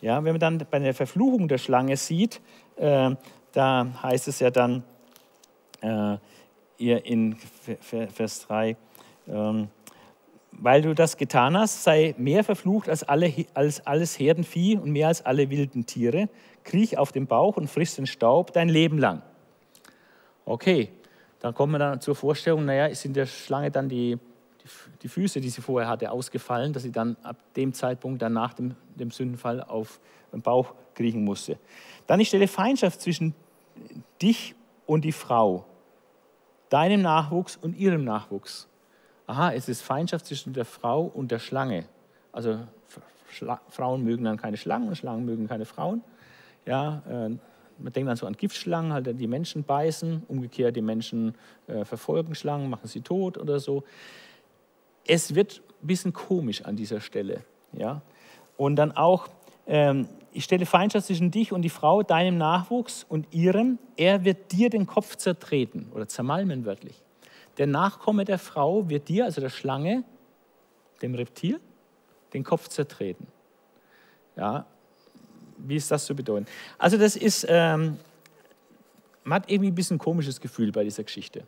Ja, wenn man dann bei der Verfluchung der Schlange sieht, äh, da heißt es ja dann äh, ihr in Vers 3, ähm, weil du das getan hast, sei mehr verflucht als, alle, als alles Herdenvieh und mehr als alle wilden Tiere. Kriech auf den Bauch und friss den Staub dein Leben lang. Okay, dann kommt man dann zur Vorstellung, naja, ist in der Schlange dann die, die, Füße, die sie vorher hatte, ausgefallen, dass sie dann ab dem Zeitpunkt, dann nach dem, dem Sündenfall, auf den Bauch kriechen musste. Dann ich stelle Feindschaft zwischen dich und die Frau, deinem Nachwuchs und ihrem Nachwuchs aha, es ist Feindschaft zwischen der Frau und der Schlange. Also Schla Frauen mögen dann keine Schlangen Schlangen mögen keine Frauen. Ja, äh, man denkt dann so an Giftschlangen, halt die Menschen beißen, umgekehrt die Menschen äh, verfolgen Schlangen, machen sie tot oder so. Es wird ein bisschen komisch an dieser Stelle. Ja? Und dann auch, ähm, ich stelle Feindschaft zwischen dich und die Frau, deinem Nachwuchs und ihrem. Er wird dir den Kopf zertreten oder zermalmen wörtlich. Der Nachkomme der Frau wird dir, also der Schlange, dem Reptil, den Kopf zertreten. Ja, wie ist das zu bedeuten? Also das ist, ähm, man hat irgendwie ein bisschen ein komisches Gefühl bei dieser Geschichte.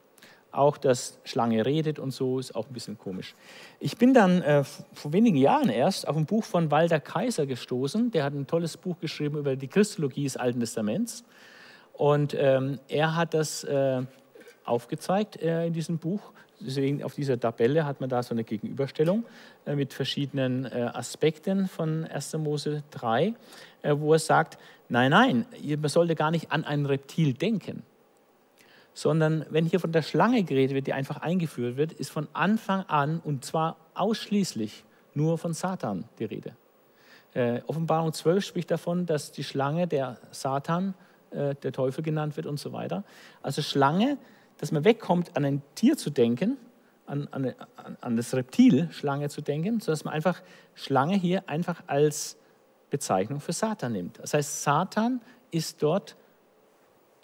Auch, dass Schlange redet und so, ist auch ein bisschen komisch. Ich bin dann äh, vor wenigen Jahren erst auf ein Buch von Walter Kaiser gestoßen. Der hat ein tolles Buch geschrieben über die Christologie des Alten Testaments. Und ähm, er hat das äh, aufgezeigt äh, in diesem Buch. Deswegen auf dieser Tabelle hat man da so eine Gegenüberstellung äh, mit verschiedenen äh, Aspekten von 1. Mose 3, äh, wo er sagt, nein, nein, man sollte gar nicht an ein Reptil denken, sondern wenn hier von der Schlange geredet wird, die einfach eingeführt wird, ist von Anfang an und zwar ausschließlich nur von Satan die Rede. Äh, Offenbarung 12 spricht davon, dass die Schlange der Satan, äh, der Teufel genannt wird und so weiter. Also Schlange, dass man wegkommt, an ein Tier zu denken, an, an, an das Reptil Schlange zu denken, sondern dass man einfach Schlange hier einfach als Bezeichnung für Satan nimmt. Das heißt, Satan ist dort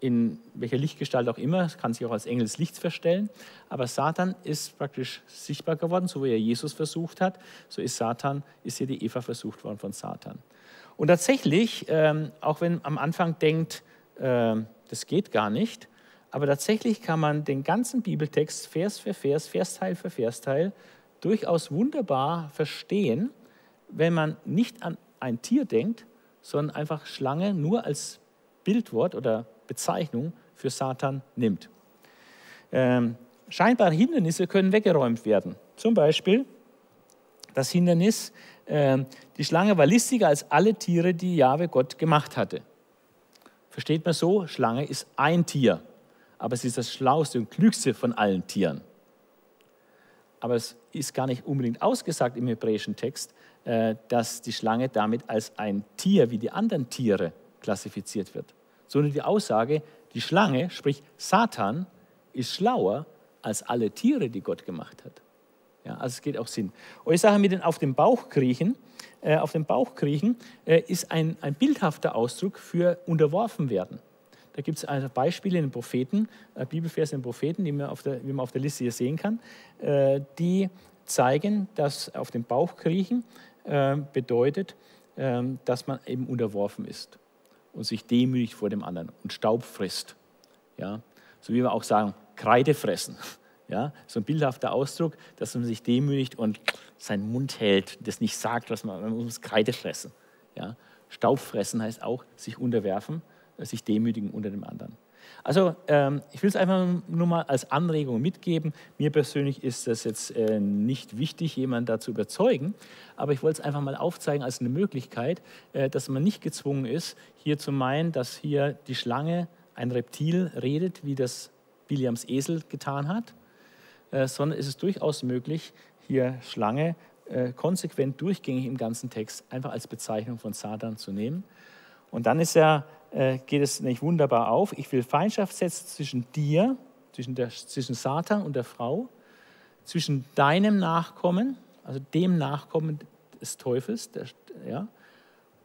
in welcher Lichtgestalt auch immer, kann sich auch als Engel des Lichts verstellen, aber Satan ist praktisch sichtbar geworden, so wie er Jesus versucht hat, so ist Satan, ist hier die Eva versucht worden von Satan. Und tatsächlich, ähm, auch wenn am Anfang denkt, äh, das geht gar nicht, aber tatsächlich kann man den ganzen Bibeltext Vers für Vers, Versteil für Versteil durchaus wunderbar verstehen, wenn man nicht an ein Tier denkt, sondern einfach Schlange nur als Bildwort oder Bezeichnung für Satan nimmt. Ähm, scheinbare Hindernisse können weggeräumt werden. Zum Beispiel das Hindernis, äh, die Schlange war listiger als alle Tiere, die Jahwe Gott gemacht hatte. Versteht man so, Schlange ist ein Tier, aber sie ist das schlauste und klügste von allen Tieren. Aber es ist gar nicht unbedingt ausgesagt im hebräischen Text, äh, dass die Schlange damit als ein Tier wie die anderen Tiere klassifiziert wird sondern die Aussage, die Schlange, sprich Satan, ist schlauer als alle Tiere, die Gott gemacht hat. Ja, also es geht auch Sinn. Und ich sage mit den auf dem Bauch kriechen, äh, auf dem Bauch kriechen äh, ist ein, ein bildhafter Ausdruck für unterworfen werden. Da gibt es also Beispiele in den Propheten, äh, Bibelverse in den Propheten, die man auf der, wie man auf der Liste hier sehen kann, äh, die zeigen, dass auf dem Bauch kriechen äh, bedeutet, äh, dass man eben unterworfen ist und sich demütigt vor dem anderen und Staub frisst. Ja? So wie wir auch sagen, Kreide fressen. Ja? So ein bildhafter Ausdruck, dass man sich demütigt und seinen Mund hält, das nicht sagt, was man, man muss Kreide fressen. Ja? Staub fressen heißt auch sich unterwerfen, sich demütigen unter dem anderen. Also ähm, ich will es einfach nur mal als Anregung mitgeben. Mir persönlich ist das jetzt äh, nicht wichtig, jemanden da zu überzeugen, aber ich wollte es einfach mal aufzeigen als eine Möglichkeit, äh, dass man nicht gezwungen ist, hier zu meinen, dass hier die Schlange ein Reptil redet, wie das Biliams Esel getan hat, äh, sondern es ist durchaus möglich, hier Schlange äh, konsequent durchgängig im ganzen Text einfach als Bezeichnung von Satan zu nehmen. Und dann ist ja äh, geht es nicht wunderbar auf. Ich will Feindschaft setzen zwischen dir, zwischen, der, zwischen Satan und der Frau, zwischen deinem Nachkommen, also dem Nachkommen des Teufels, der, ja,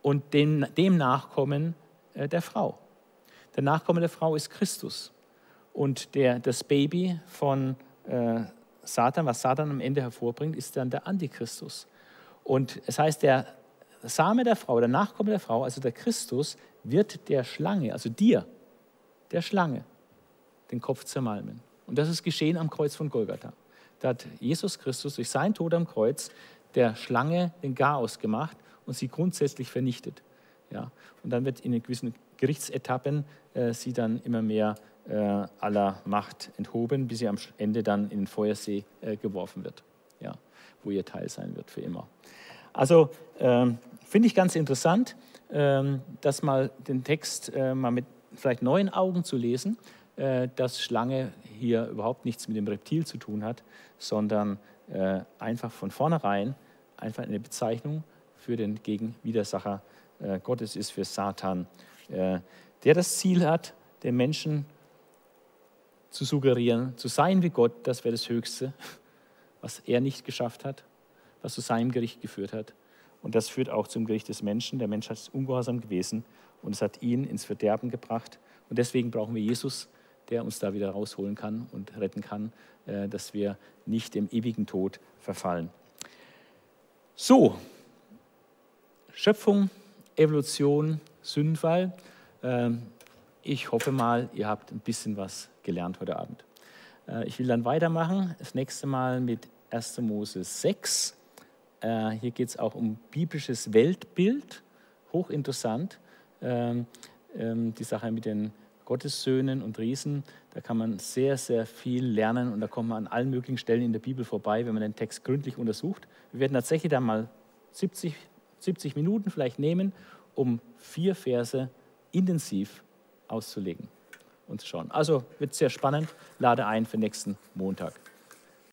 und dem, dem Nachkommen äh, der Frau. Der Nachkommen der Frau ist Christus. Und der, das Baby von äh, Satan, was Satan am Ende hervorbringt, ist dann der Antichristus. Und es heißt, der Same der Frau, der Nachkomme der Frau, also der Christus, wird der Schlange, also dir, der Schlange, den Kopf zermalmen. Und das ist geschehen am Kreuz von Golgatha. Da hat Jesus Christus durch seinen Tod am Kreuz der Schlange den Garaus gemacht und sie grundsätzlich vernichtet. Ja, und dann wird in gewissen Gerichtsetappen äh, sie dann immer mehr äh, aller Macht enthoben, bis sie am Ende dann in den Feuersee äh, geworfen wird, ja, wo ihr Teil sein wird für immer. Also ähm, finde ich ganz interessant. Ähm, das mal den Text äh, mal mit vielleicht neuen Augen zu lesen, äh, dass Schlange hier überhaupt nichts mit dem Reptil zu tun hat, sondern äh, einfach von vornherein einfach eine Bezeichnung für den Gegenwidersacher Gottes ist, für Satan, der das Ziel hat, den Menschen zu suggerieren, zu sein wie Gott, das wäre das Höchste, was er nicht geschafft hat, was zu seinem Gericht geführt hat. Und das führt auch zum Gericht des Menschen. Der Mensch ist ungehorsam gewesen und es hat ihn ins Verderben gebracht. Und deswegen brauchen wir Jesus, der uns da wieder rausholen kann und retten kann, äh, dass wir nicht dem ewigen Tod verfallen. So, Schöpfung, Evolution, Sündenfall. Ähm, ich hoffe mal, ihr habt ein bisschen was gelernt heute Abend. Äh, ich will dann weitermachen, das nächste Mal mit 1. Mose 6. Äh, hier geht es auch um biblisches Weltbild, hochinteressant. Ähm, ähm, die Sache mit den Gottessöhnen und Riesen, da kann man sehr, sehr viel lernen und da kommt man an allen möglichen Stellen in der Bibel vorbei, wenn man den Text gründlich untersucht. Wir werden tatsächlich dann mal 70, 70 Minuten vielleicht nehmen, um vier Verse intensiv auszulegen. uns schauen. Also wird sehr spannend. Lade ein für nächsten Montag.